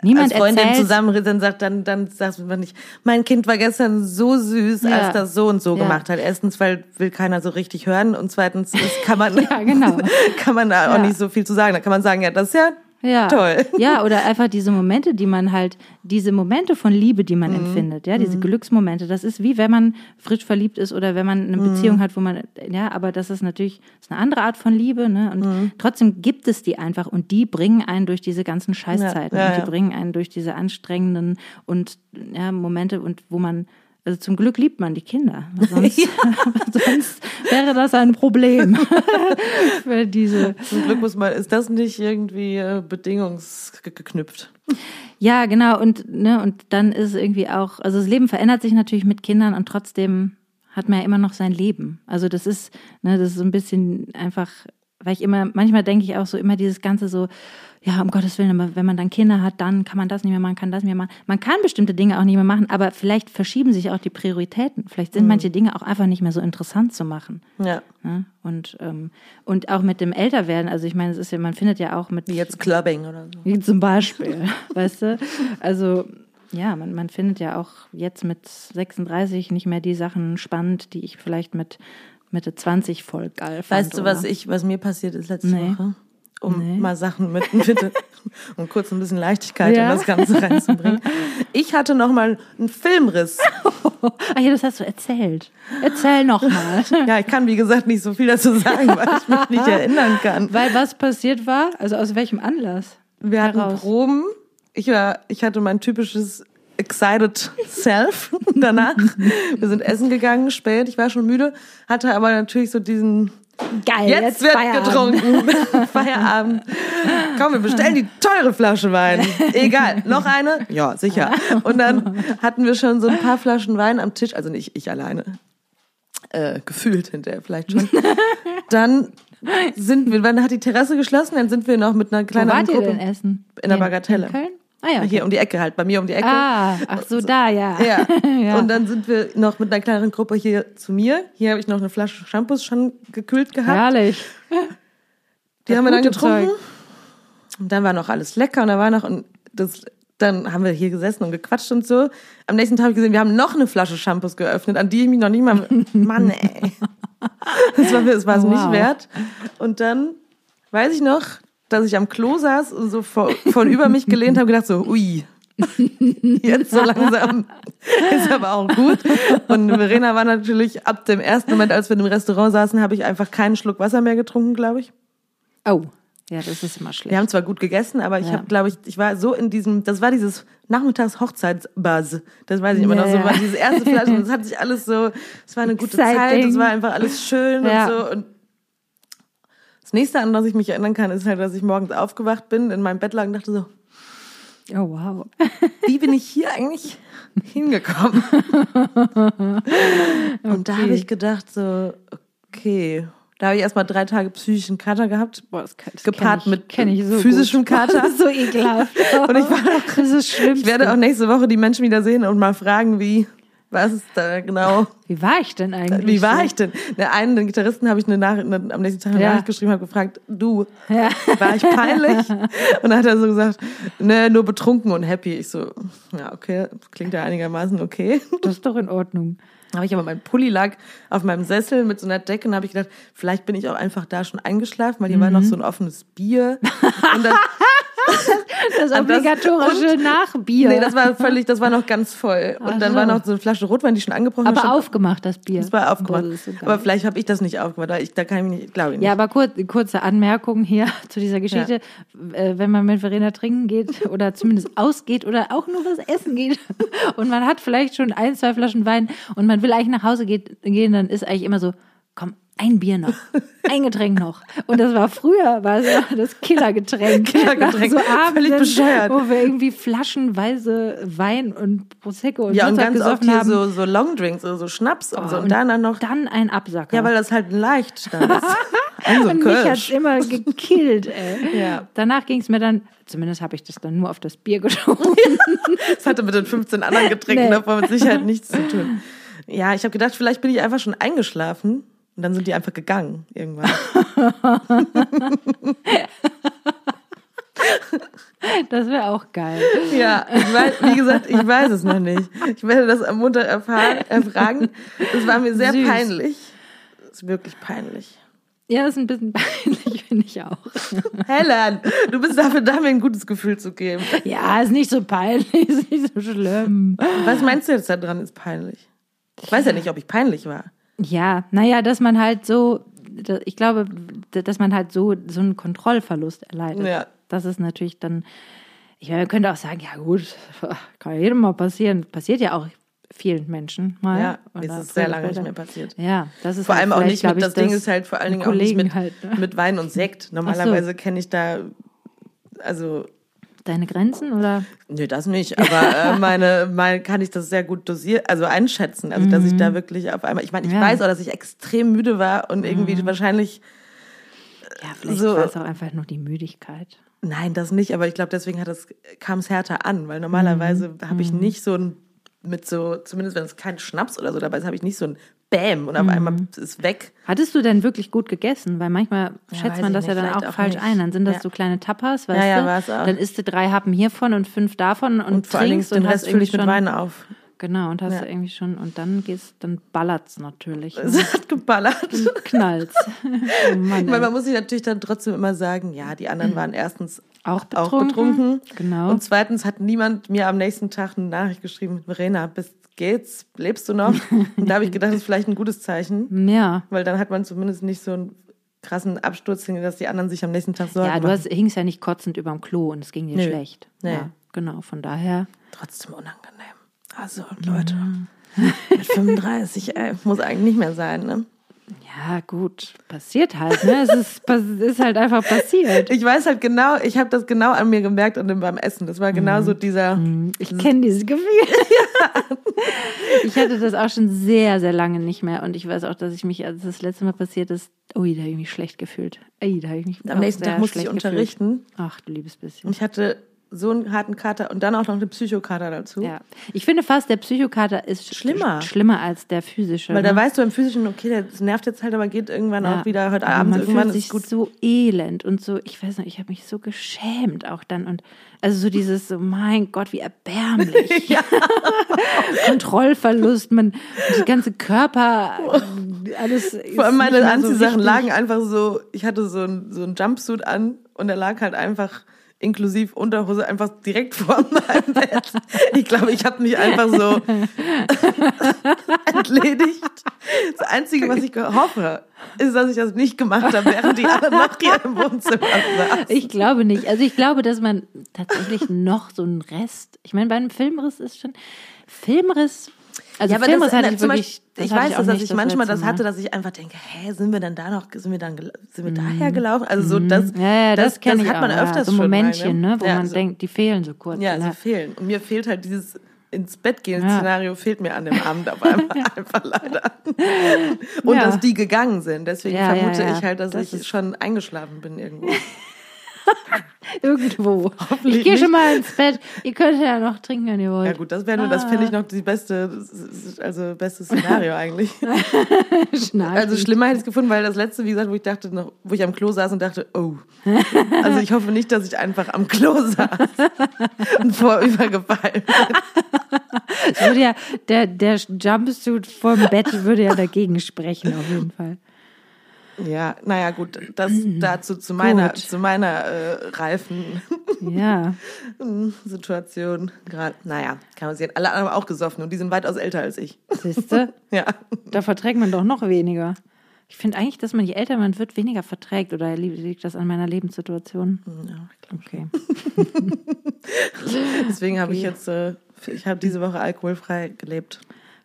Niemand als Freundin erzählt- zusammen dann sagt, dann, dann sagt man nicht, mein Kind war gestern so süß, Ja. als das so und so Ja. gemacht hat. Erstens, weil will keiner so richtig hören und zweitens ist, kann man, Ja, genau. kann man da auch nicht so viel zu sagen. Da kann man sagen, ja, das ist ja, Ja. Toll. Ja, oder einfach diese Momente, die man halt, diese Momente von Liebe, die Mhm. man empfindet, ja, diese Glücksmomente. Das ist wie wenn man frisch verliebt ist oder wenn man eine Mhm. Beziehung hat, wo man, ja, aber das ist natürlich das ist eine andere Art von Liebe, ne? Und Mhm. trotzdem gibt es die einfach und die bringen einen durch diese ganzen Scheißzeiten Ja, ja, und die bringen einen durch diese anstrengenden und ja, Momente und wo man also zum Glück liebt man die Kinder. Sonst, sonst wäre das ein Problem für diese zum Glück muss man, ist das nicht irgendwie äh, bedingungsgeknüpft. Ja, genau. Und, ne, und dann ist es irgendwie auch, also das Leben verändert sich natürlich mit Kindern und trotzdem hat man ja immer noch sein Leben. Also das ist, ne, das ist so ein bisschen einfach, weil ich immer, manchmal denke ich auch so immer dieses Ganze so, ja, um Gottes Willen, aber wenn man dann Kinder hat, dann kann man das nicht mehr machen, kann das nicht mehr machen. Man kann bestimmte Dinge auch nicht mehr machen, aber vielleicht verschieben sich auch die Prioritäten. Vielleicht sind manche Dinge auch einfach nicht mehr so interessant zu machen. Ja. Ne? Und, ähm, und auch mit dem Älterwerden, also ich meine, es ist ja, man findet ja auch mit Wie jetzt Clubbing oder so. wie zum Beispiel, weißt du? Also, ja, man, man findet ja auch jetzt mit 36 nicht mehr die Sachen spannend, die ich vielleicht mit Mitte 20 voll geil fand. Weißt du, was oder? ich, was mir passiert ist letzte Nee. Woche? Um Nee. mal Sachen mit, bitte, um kurz ein bisschen Leichtigkeit Ja. in das Ganze reinzubringen. Ich hatte noch mal einen Filmriss. Ah ja, das hast du erzählt. Erzähl noch mal. Ja, ich kann, wie gesagt, nicht so viel dazu sagen, weil ich mich nicht erinnern kann. Weil was passiert war? Also aus welchem Anlass? Wir hatten Heraus. Proben. Ich war, ich hatte mein typisches excited self danach. Wir sind essen gegangen, spät. Ich war schon müde, hatte aber natürlich so diesen Geil, Jetzt, wird getrunken. Feierabend. Komm, wir bestellen die teure Flasche Wein. Egal. Noch eine? Ja, sicher. Und dann hatten wir schon so ein paar Flaschen Wein am Tisch. Also nicht ich alleine. Äh, gefühlt hinterher vielleicht schon. Dann sind wir, dann hat die Terrasse geschlossen, dann sind wir noch mit einer Wo kleineren wart ihr Gruppe. denn essen? In der Bagatelle. In Köln? Ah ja. Hier um die Ecke halt, bei mir um die Ecke. Ah, ach so, da, ja. Ja. Ja. Und dann sind wir noch mit einer kleineren Gruppe hier zu mir. Hier habe ich noch eine Flasche Shampoos schon gekühlt gehabt. Herrlich. Die Das haben wir dann getrunken. Zeug. Und dann war noch alles lecker und da war noch und das dann haben wir hier gesessen und gequatscht und so. Am nächsten Tag habe ich gesehen, wir haben noch eine Flasche Shampoos geöffnet, an die ich mich noch nicht mal Mann, ey. Das war es Oh, nicht wow. wert. Und dann weiß ich noch, dass ich am Klo saß und so voll, voll über mich gelehnt habe gedacht so, ui. Jetzt so langsam ist aber auch gut. Und Verena war natürlich ab dem ersten Moment, als wir im Restaurant saßen, habe ich einfach keinen Schluck Wasser mehr getrunken, glaube ich. Oh, ja, das ist immer schlecht. Wir haben zwar gut gegessen, aber ich Ja. habe, glaube ich, ich war so in diesem, das war dieses Nachmittags-Hochzeitsbuzz. Das weiß ich immer noch so, Ja, ja. war diese erste Flasche und es hat sich alles so, es war eine gute Zeit, es war einfach alles schön Ja. und so. Und das nächste, an das ich mich erinnern kann, ist halt, dass ich morgens aufgewacht bin, in meinem Bett lag und dachte so, Oh, wow. wie bin ich hier eigentlich hingekommen? Und da habe ich gedacht so, okay, da habe ich erstmal drei Tage psychischen Kater gehabt. Boah, das, kann- das Gepaart kenn ich, mit ich so physischem gut. Kater. Das ist so ekelhaft. Und ich war das ist schlimm. ich werde auch nächste Woche die Menschen wieder sehen und mal fragen, wie, was ist da genau, Wie war ich denn eigentlich? wie war ich denn? Der einen, den Gitarristen, habe ich eine Nachricht, eine, am nächsten Tag eine Ja. Nachricht geschrieben, habe gefragt, du, Ja. war ich peinlich? Und dann hat er so gesagt, ne, nur betrunken und happy. Ich so, ja, okay, klingt ja einigermaßen okay. Das ist doch in Ordnung. habe ich aber mein Pulli lag auf meinem Sessel mit so einer Decke und habe ich gedacht, vielleicht bin ich auch einfach da schon eingeschlafen, weil hier war noch so ein offenes Bier. Und dann, Das das- obligatorische Nachbier. nee, das war völlig, das war noch ganz voll. Und Ach dann so. war noch so eine Flasche Rotwein, die schon angebrochen war. aber schon- aufgemacht, das Bier. Das war aufgemacht. Das aber vielleicht habe ich das nicht aufgemacht. Ich, da kann ich mich nicht, glaube ich nicht. Ja, aber kurz, kurze Anmerkung hier zu dieser Geschichte. Äh, wenn man mit Verena trinken geht oder zumindest ausgeht oder auch nur was essen geht und man hat vielleicht schon ein, zwei Flaschen Wein und man will eigentlich nach Hause geht, gehen, dann ist eigentlich immer so, komm, ein Bier noch, ein Getränk noch. Und das war früher, war so das Killergetränk. Killergetränk. So abends, Völlig bescheuert. wo wir irgendwie flaschenweise Wein und Prosecco und Ja, und Mozart ganz oft hier haben. so, so Longdrinks, also so Schnaps und so. Und, und dann dann noch, Dann ein Absacker. ja, weil das halt ein Leichtstand ist. Ein so ein und mich hat's Kölsch. immer gekillt, ey. Ja. Danach ging es mir dann, zumindest habe ich das dann nur auf das Bier geschoben. Das hatte mit den 15 anderen Getränken Nee. davor mit Sicherheit nichts zu tun. Ja, ich habe gedacht, vielleicht bin ich einfach schon eingeschlafen und dann sind die einfach gegangen irgendwann. Das wäre auch geil. Ja, weiß, wie gesagt, ich weiß es noch nicht. Ich werde das am Montag erfahren, erfragen. Es war mir sehr Süß. peinlich. Es ist wirklich peinlich. Ja, das ist ein bisschen peinlich, finde ich auch. Helen, du bist dafür da, mir ein gutes Gefühl zu geben. Ja, ist nicht so peinlich, ist nicht so schlimm. Was meinst du jetzt da dran ist peinlich? Ich weiß ja nicht, ob ich peinlich war. Ja, naja, dass man halt so, ich glaube, dass man halt so, so einen Kontrollverlust erleidet. Ja. Das ist natürlich dann, ich meine, man könnte auch sagen, ja gut, kann ja jedem mal passieren. Passiert ja auch vielen Menschen mal. Ja, ist es sehr lange nicht mehr passiert. Ja, das ist Vor allem auch nicht mit, ich, das Ding ist halt vor allen Dingen auch nicht mit, halt, ne? mit Wein und Sekt. Normalerweise kenne ich da, also, Deine Grenzen oder? nö, das nicht, aber äh, meine, meine, kann ich das sehr gut dosieren, also einschätzen. Also, dass ich da wirklich auf einmal, ich meine, ich Ja. weiß auch, dass ich extrem müde war und irgendwie wahrscheinlich, Ja, vielleicht So- war es auch einfach nur die Müdigkeit. nein, das nicht, aber ich glaube, deswegen kam es härter an, weil normalerweise habe ich nicht so ein, mit so, zumindest wenn es kein Schnaps oder so dabei ist, habe ich nicht so ein Bäm und auf einmal ist es weg. Hattest du denn wirklich gut gegessen? Weil manchmal weiß schätzt man das ja nicht, dann vielleicht auch auch falsch nicht. ein. Dann sind das Ja. so kleine Tapas, weißt Ja, ja, du? auch. Dann isst du drei Happen hiervon und fünf davon und, Und vor allen Dingen trinkst den und hast irgendwie ich mit schon, Wein auf. Genau, und hast Ja. du irgendwie schon, und dann gehst, dann ballert's natürlich. Ne? Es hat geballert. Knallt's. oh Mann, Weil man muss sich natürlich dann trotzdem immer sagen, ja, die anderen waren erstens auch auch betrunken. betrunken. Genau. Und zweitens hat niemand mir am nächsten Tag eine Nachricht geschrieben, Verena, bist, geht's? Lebst du noch? Und da habe ich gedacht, das ist vielleicht ein gutes Zeichen, ja. weil dann hat man zumindest nicht so einen krassen Absturz, dass die anderen sich am nächsten Tag Sorgen Ja, du hast, hingst ja nicht kotzend überm Klo und es ging dir Nö. schlecht. Nee. Ja, genau. Von daher. Trotzdem unangenehm. Also, Leute, mit 35, ey, muss eigentlich nicht mehr sein, ne? Ja, gut. Passiert halt, ne? Es ist, ist halt einfach passiert. Ich weiß halt genau, ich habe das genau an mir gemerkt und beim Essen. Das war genau so dieser. Ich kenne dieses Gefühl. ich hatte das auch schon sehr, sehr lange nicht mehr. Und ich weiß auch, dass ich mich, als das letzte Mal passiert ist, ui, da habe ich mich schlecht gefühlt. Ui, da habe ich mich Am nächsten Tag musste ich unterrichten. Gefühlt. Ach, du liebes bisschen. Und ich hatte so einen harten Kater und dann auch noch eine Psychokater dazu. Ja. Ich finde fast, der Psychokater ist Schlimmer. sch- schlimmer als der physische. Weil ne? da weißt du im physischen, okay, das nervt jetzt halt, aber geht irgendwann Ja. auch wieder heute Abend man irgendwann fühlt ist sich gut. so elend und so, ich weiß nicht, ich habe mich so geschämt auch dann und also so dieses so, mein Gott, wie erbärmlich. Kontrollverlust, man, die ganze Körper, alles. Vor allem meine so Anziehsachen richtig. lagen einfach so, ich hatte so ein, so ein Jumpsuit an und der lag halt einfach inklusive Unterhose einfach direkt vor meinem Bett. Ich glaube, ich habe mich einfach so entledigt. Das Einzige, was ich hoffe, ist, dass ich das nicht gemacht habe, während die anderen noch hier im Wohnzimmer saßen. Ich glaube nicht. Also ich glaube, dass man tatsächlich noch so einen Rest. Ich meine, bei einem Filmriss ist schon Filmriss. Also Ja, aber Filmriss das, hatte ich wirklich. Beispiel, ich weiß, das, dass nicht ich manchmal das letzte Mal. hatte, dass ich einfach denke, hä, sind wir denn da noch, sind wir dann, sind wir daher gelaufen? Also so, das, Mhm. Ja, ja, das, das, kenne das ich hat man auch. öfters ja, so schon Momentchen, mal, ne, wo ja, man so, denkt, die fehlen so kurz. Ja, ne? sie fehlen. Und mir fehlt halt dieses ins Bett gehen Ja. Szenario fehlt mir an dem Abend einmal einfach leider. Und Ja. dass die gegangen sind. Deswegen Ja, vermute ich halt, dass Das ich schon eingeschlafen bin irgendwo. Irgendwo. Hoffentlich Ich gehe schon mal ins Bett. Ihr könnt ja noch trinken, wenn ihr wollt. Ja gut, das wäre nur, das Ah. finde ich noch die beste, also beste Szenario eigentlich. Also schlimmer hätte ich es gefunden, weil das letzte, wie gesagt, wo ich dachte, noch, wo ich am Klo saß und dachte, oh. Also ich hoffe nicht, dass ich einfach am Klo saß und vorübergefallen bin. Das würde ja, der, der Jumpsuit vom Bett würde ja dagegen sprechen, auf jeden Fall. Ja, naja, gut, das dazu zu meiner, Gut. zu meiner äh, reifen Ja. Situation gerade. Naja, kann man sehen. Alle anderen haben auch gesoffen und die sind weitaus älter als ich. Siehst du? Ja. Da verträgt man doch noch weniger. Ich finde eigentlich, dass man, je älter man wird, weniger verträgt. Oder li- liegt das an meiner Lebenssituation? ja Okay. deswegen habe ich jetzt, äh, ich habe diese Woche alkoholfrei gelebt.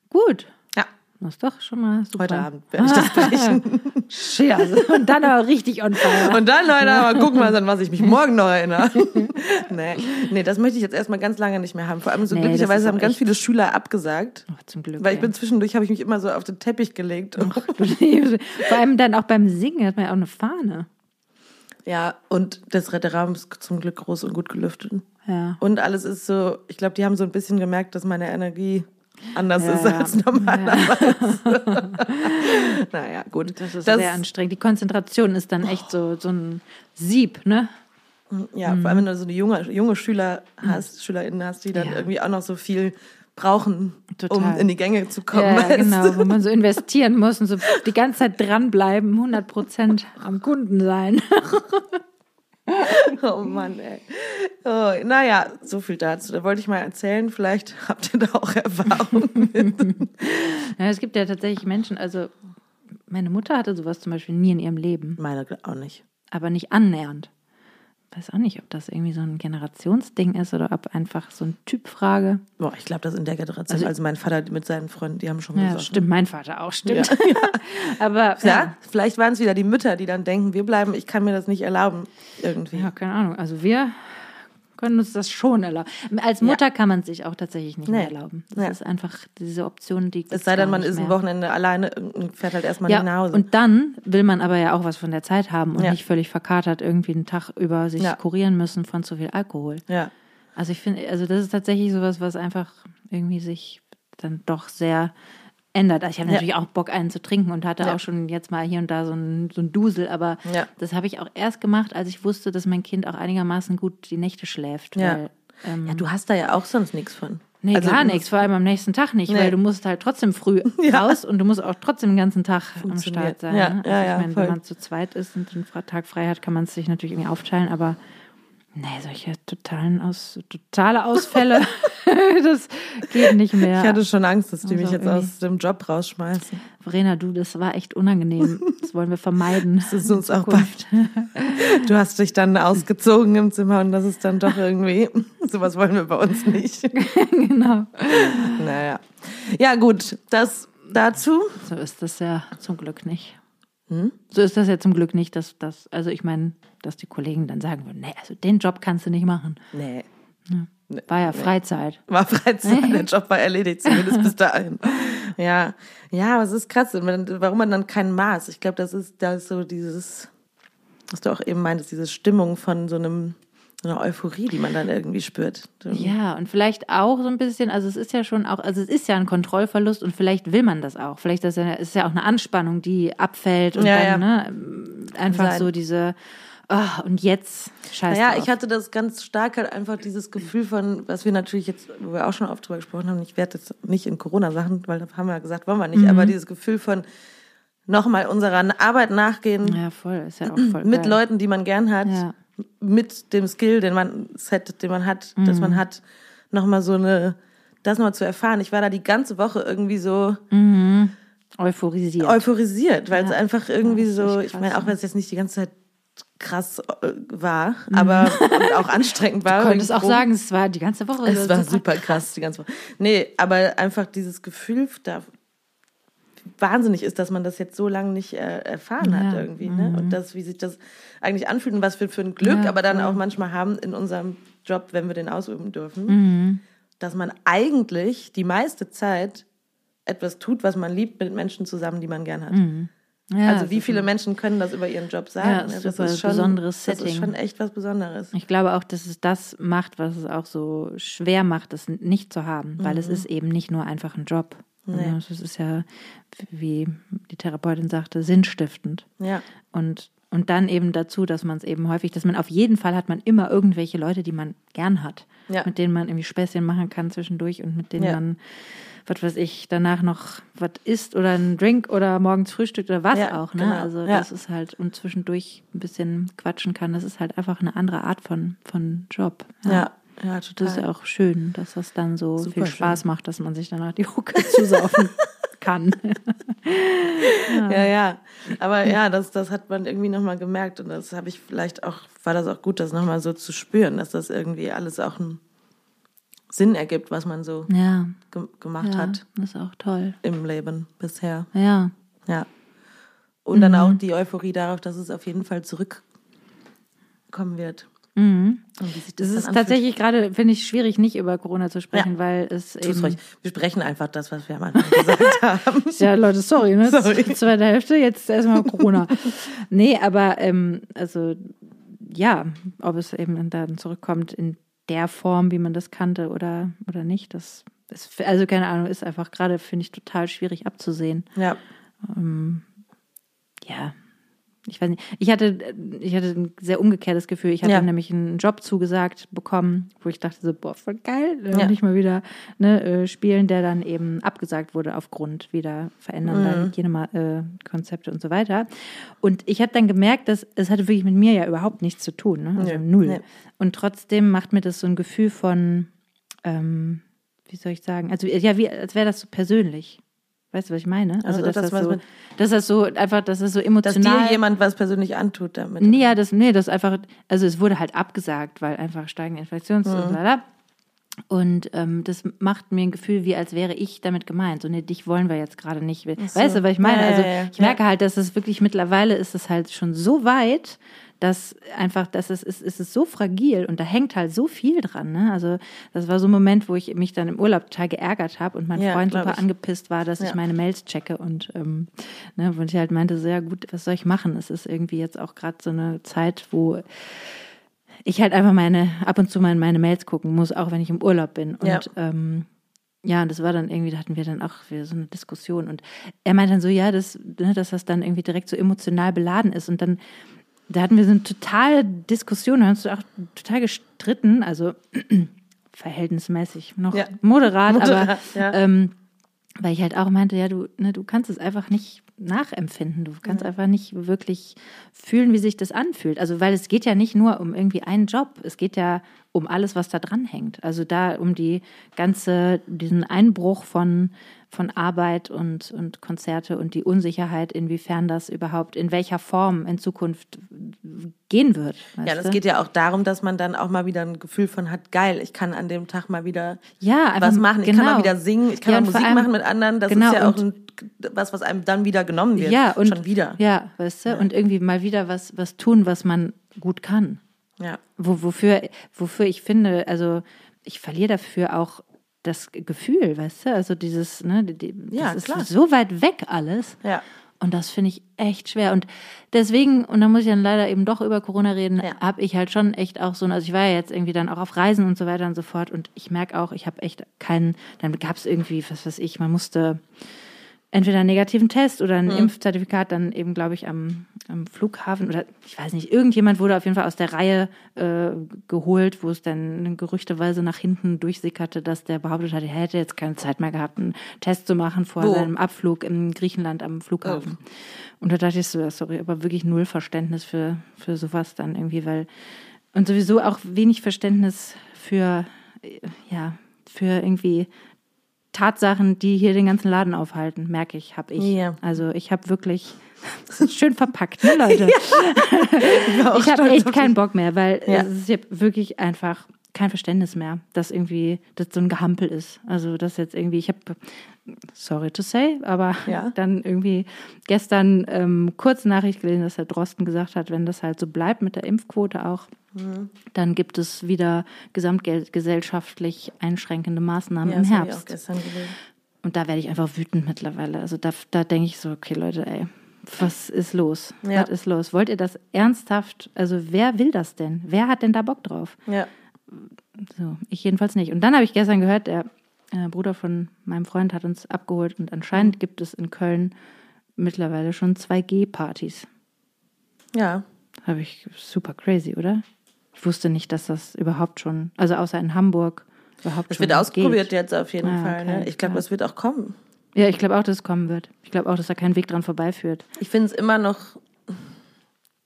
Gut. Ja, Das ist doch schon mal super. heute Abend werde ich das brechen. Cheers. Und dann aber richtig on fire. Und dann, Leute, aber gucken wir an was ich mich morgen noch erinnere. nee. nee, das möchte ich jetzt erstmal ganz lange nicht mehr haben. Vor allem so Nee, glücklicherweise haben ganz viele Schüler abgesagt. Ach, zum Glück. Weil ich bin zwischendurch, habe ich mich immer so auf den Teppich gelegt. Liebst- Vor allem dann auch beim Singen hat man ja auch eine Fahne. ja, und das Raum ist zum Glück groß und gut gelüftet. Ja. Und alles ist so, ich glaube, die haben so ein bisschen gemerkt, dass meine Energie anders Ja, ist ja. als normalerweise. naja, gut. Das ist sehr anstrengend. Die Konzentration ist dann echt so, so ein Sieb, ne? Ja, vor allem wenn du so eine junge, junge Schüler hast, SchülerInnen hast, die dann Mhm. Ja. irgendwie auch noch so viel brauchen, um Total. in die Gänge zu kommen. Ja, genau, wo man so investieren muss und so die ganze Zeit dranbleiben, 100 Prozent am Kunden sein. Oh Mann, ey. Oh, naja, so viel dazu. Da wollte ich mal erzählen. Vielleicht habt ihr da auch Erfahrung mit. Ja, es gibt ja tatsächlich Menschen, also meine Mutter hatte sowas zum Beispiel nie in ihrem Leben, Meine auch nicht. aber nicht annähernd. Weiß auch nicht, ob das irgendwie so ein Generationsding ist oder ob einfach so eine Typfrage. Boah, ich glaube, das in der Generation. Also, mein Vater mit seinen Freunden, die haben schon Ja, gesagt. stimmt, mein Vater auch, stimmt. aber Ja, vielleicht waren es wieder die Mütter, die dann denken, wir bleiben, ich kann mir das nicht erlauben. Irgendwie. Ja, keine Ahnung. Also wir können uns das schon erlauben. Als Mutter kann man es sich auch tatsächlich nicht mehr Nee. erlauben. Das Ja. ist einfach diese Option, die es sei denn, man ist ein mehr. Wochenende alleine und fährt halt erstmal Ja, nicht nach Hause. und dann will man aber ja auch was von der Zeit haben und Ja. nicht völlig verkatert irgendwie einen Tag über sich Ja. kurieren müssen von zu viel Alkohol. ja. Also ich finde, also das ist tatsächlich sowas, was einfach irgendwie sich dann doch sehr ändert. Also ich habe Ja. natürlich auch Bock, einen zu trinken und hatte Ja. auch schon jetzt mal hier und da so ein, so ein Dusel, aber Ja. das habe ich auch erst gemacht, als ich wusste, dass mein Kind auch einigermaßen gut die Nächte schläft. Ja. Weil, ähm, ja, du hast da ja auch sonst nichts von. Nee, Also, gar nichts, vor allem am nächsten Tag nicht, Nee. weil du musst halt trotzdem früh raus und du musst auch trotzdem den ganzen Tag am. Start sein. Ja, ne? also ich meine, wenn man zu zweit ist und Fra- Tag frei hat, kann man es sich natürlich irgendwie aufteilen, aber nee, solche totalen Aus, totale Ausfälle, das geht nicht mehr. Ich hatte schon Angst, dass die Also mich jetzt aus dem Job rausschmeißen. Verena, du, das war echt unangenehm. Das wollen wir vermeiden. Das ist uns auch bald. Du hast dich dann ausgezogen im Zimmer und das ist dann doch irgendwie, sowas wollen wir bei uns nicht. genau. Naja. Ja, gut, das dazu. So ist das ja zum Glück nicht. Hm? So ist das ja zum Glück nicht, dass das, also ich meine, dass die Kollegen dann sagen würden, nee, also den Job kannst du nicht machen. Nee. War ja Freizeit. War Freizeit, der Job war erledigt, zumindest bis dahin. Ja, ja, aber es ist krass, warum man dann kein Maß. Ich glaube, das ist, da ist so dieses, was du auch eben meintest, diese Stimmung von so einem, so einer Euphorie, die man dann irgendwie spürt. Ja, und vielleicht auch so ein bisschen, also es ist ja schon auch, also es ist ja ein Kontrollverlust und vielleicht will man das auch. Vielleicht ist ja, ist ja auch eine Anspannung, die abfällt und Ja, dann ja. Ne, einfach sein. so diese, ah, und jetzt scheiße. Naja, ich hatte das ganz stark halt einfach dieses Gefühl von, was wir natürlich jetzt, wo wir auch schon oft drüber gesprochen haben, ich werde jetzt nicht in Corona-Sachen, weil da haben wir ja gesagt, wollen wir nicht, aber dieses Gefühl von nochmal unserer Arbeit nachgehen, Ja, voll, ist ja auch voll. mit geil. Leuten, die man gern hat, Ja. Mit dem Skill, den man, Set, den man hat, dass man hat, nochmal so eine, das nochmal zu erfahren. Ich war da die ganze Woche irgendwie so Euphorisiert. euphorisiert, weil es Ja. einfach irgendwie so, ich meine, auch wenn es jetzt nicht die ganze Zeit krass äh, war, aber und auch anstrengend war. du könntest auch sagen, es war die ganze Woche. es war super super krass die ganze Woche. Nee, aber einfach dieses Gefühl, da wahnsinnig ist, dass man das jetzt so lange nicht äh, erfahren hat Ja, irgendwie, ne? Und das, wie sich das eigentlich anfühlt und was wir für ein Glück, Ja, aber dann voll. auch manchmal haben in unserem Job, wenn wir den ausüben dürfen, Mhm. dass man eigentlich die meiste Zeit etwas tut, was man liebt, mit Menschen zusammen, die man gern hat. Ja, also wie das viele Menschen können das über ihren Job sagen? Ja, ne? super besonderes Das ist Setting. schon echt was Besonderes. Ich glaube auch, dass es das macht, was es auch so schwer macht, das nicht zu haben, weil es ist eben nicht nur einfach ein Job. Nee. Also Es ist ja, wie die Therapeutin sagte, sinnstiftend. Ja. Und, und dann eben dazu, dass man es eben häufig, dass man auf jeden Fall hat man immer irgendwelche Leute, die man gern hat, Ja. mit denen man irgendwie Späßchen machen kann zwischendurch und mit denen Ja. man, was weiß ich, danach noch was isst oder einen Drink oder morgens Frühstück oder was Ja, auch. Ne? genau. Also Ja. das ist halt, und zwischendurch ein bisschen quatschen kann, das ist halt einfach eine andere Art von, von Job. Ja, ja, total. Das ist ja auch schön, dass das dann so Super viel schön. Spaß macht, dass man sich danach die Hucke zusaufen kann. Ja, ja. Aber ja, das, das hat man irgendwie nochmal gemerkt und das habe ich vielleicht auch, war das auch gut, das nochmal so zu spüren, dass das irgendwie alles auch einen Sinn ergibt, was man so Ja, ge gemacht ja hat das ist auch toll. im Leben bisher. Ja, Ja. Und dann auch die Euphorie darauf, dass es auf jeden Fall zurückkommen wird. Sich Das ist anfühlt. tatsächlich gerade, finde ich, schwierig, nicht über Corona zu sprechen, Ja. weil es Tu's eben. ruhig. Wir sprechen einfach das, was wir am Anfang gesagt haben. Ja, Leute, sorry, ne? Sorry. Zweite Hälfte, jetzt erstmal Corona. nee, aber ähm, also ja, ob es eben dann zurückkommt in der Form, wie man das kannte oder, oder nicht, das ist, also keine Ahnung, ist einfach gerade, finde ich, total schwierig abzusehen. Ja. Ja. Ich weiß nicht. Ich hatte, ich hatte ein sehr umgekehrtes Gefühl. Ich hatte Ja. nämlich einen Job zugesagt bekommen, wo ich dachte so, boah, voll geil. Äh, Ja. Nicht mal wieder ne, äh, spielen, der dann eben abgesagt wurde aufgrund wieder verändernder Mhm. Hygienekonzepte und so weiter. Und ich habe dann gemerkt, dass es hatte wirklich mit mir ja überhaupt nichts zu tun. Ne? Also Nee. null. Nee. Und trotzdem macht mir das so ein Gefühl von, ähm, wie soll ich sagen, also ja, wie, als wäre das so persönlich. Weißt du, was ich meine? Also, Also, dass das das, so, dass das so einfach, dass das so Dass emotional. dir jemand was persönlich antut damit. Nee, ja, das, nee, das einfach, also es wurde halt abgesagt, weil einfach steigende Infektions Mhm. und so. Und ähm, das macht mir ein Gefühl, wie als wäre ich damit gemeint. So, nee, dich wollen wir jetzt gerade nicht. Weißt du, was ich meine? Also ich merke halt, dass es wirklich mittlerweile ist es halt schon so weit, dass einfach, dass es ist, es ist so fragil und da hängt halt so viel dran. Ne? Also das war so ein Moment, wo ich mich dann im Urlaub total geärgert habe und mein Ja, Freund super ich. angepisst war, dass ich Ja. meine Mails checke und ähm, ne, wo ich halt meinte, sehr gut, was soll ich machen? Es ist irgendwie jetzt auch gerade so eine Zeit, wo ich halt einfach meine, ab und zu mal in meine Mails gucken muss, auch wenn ich im Urlaub bin. Und Ja. ähm, ja, und das war dann irgendwie, da hatten wir dann auch wieder so eine Diskussion. Und er meinte dann so, ja, dass, ne, dass das dann irgendwie direkt so emotional beladen ist. Und dann, da hatten wir so eine totale Diskussion, da haben uns auch total gestritten, also verhältnismäßig noch Ja. moderat, aber Moderat, ja. ähm, weil ich halt auch meinte, ja, du, ne, du kannst es einfach nicht nachempfinden. Du kannst einfach nicht wirklich fühlen, wie sich das anfühlt. Also, weil es geht ja nicht nur um irgendwie einen Job. Es geht ja um alles, was da dran hängt. Also da um die ganze, diesen Einbruch von, von Arbeit und, und Konzerte und die Unsicherheit, inwiefern das überhaupt, in welcher Form in Zukunft gehen wird. Ja, das du? geht ja auch darum, dass man dann auch mal wieder ein Gefühl von hat, geil, ich kann an dem Tag mal wieder ja, einfach, was machen, ich kann mal wieder singen, ich kann Ja, mal Musik allem- machen mit anderen, das genau, ist ja auch ein, was, was einem dann wieder genommen wird. Ja, und Schon wieder. Ja, weißt du, und irgendwie mal wieder was, was tun, was man gut kann. Ja. Wo, wofür, wofür ich finde, also ich verliere dafür auch das Gefühl, weißt du? Also dieses, ne, die, die- Ja, das klar. ist so weit weg alles. Ja. Und das finde ich echt schwer. Und deswegen, und da muss ich dann leider eben doch über Corona reden, Ja. habe ich halt schon echt auch so, also ich war ja jetzt irgendwie dann auch auf Reisen und so weiter und so fort. Und ich merke auch, ich habe echt keinen, dann gab es irgendwie, was weiß ich, man musste entweder einen negativen Test oder ein Impfzertifikat dann eben, glaube ich, am, am Flughafen oder ich weiß nicht, irgendjemand wurde auf jeden Fall aus der Reihe äh, geholt, wo es dann gerüchteweise nach hinten durchsickerte, dass der behauptet hat, er hätte jetzt keine Zeit mehr gehabt, einen Test zu machen vor Wo? seinem Abflug in Griechenland am Flughafen. Und da dachte ich so, sorry, aber wirklich null Verständnis für, für sowas dann irgendwie, weil und sowieso auch wenig Verständnis für, äh, ja, für irgendwie Tatsachen, die hier den ganzen Laden aufhalten, merke ich, habe ich. Ja. Also ich habe wirklich, schön verpackt, ne Leute? auch ich habe stolz echt keinen Bock mehr, weil Ja. es ist, ich habe wirklich einfach kein Verständnis mehr, dass irgendwie das so ein Gehampel ist. Also das jetzt irgendwie, ich habe, sorry to say, aber Ja. dann irgendwie gestern ähm, kurz Nachricht gelesen, dass Herr Drosten gesagt hat, wenn das halt so bleibt mit der Impfquote auch, Mhm. dann gibt es wieder gesamtgesellschaftlich einschränkende Maßnahmen Ja, im Herbst. Und da werde ich einfach wütend mittlerweile. Also da, da denke ich so, okay Leute, ey, was ist los? Ja. Was ist los? Wollt ihr das ernsthaft? Also wer will das denn? Wer hat denn da Bock drauf? Ja. So, ich jedenfalls nicht. Und dann habe ich gestern gehört, der äh, Bruder von meinem Freund hat uns abgeholt und anscheinend gibt es in Köln mittlerweile schon 2G-Partys. Ja. Habe ich super crazy, oder? Ich wusste nicht, dass das überhaupt schon, also außer in Hamburg überhaupt Das schon wird ausprobiert geht. jetzt auf jeden Ah, Fall. Ne? okay, Ich glaube, klar. das wird auch kommen. Ja, ich glaube auch, dass es kommen wird. Ich glaube auch, dass da kein Weg dran vorbeiführt. Ich finde es immer noch,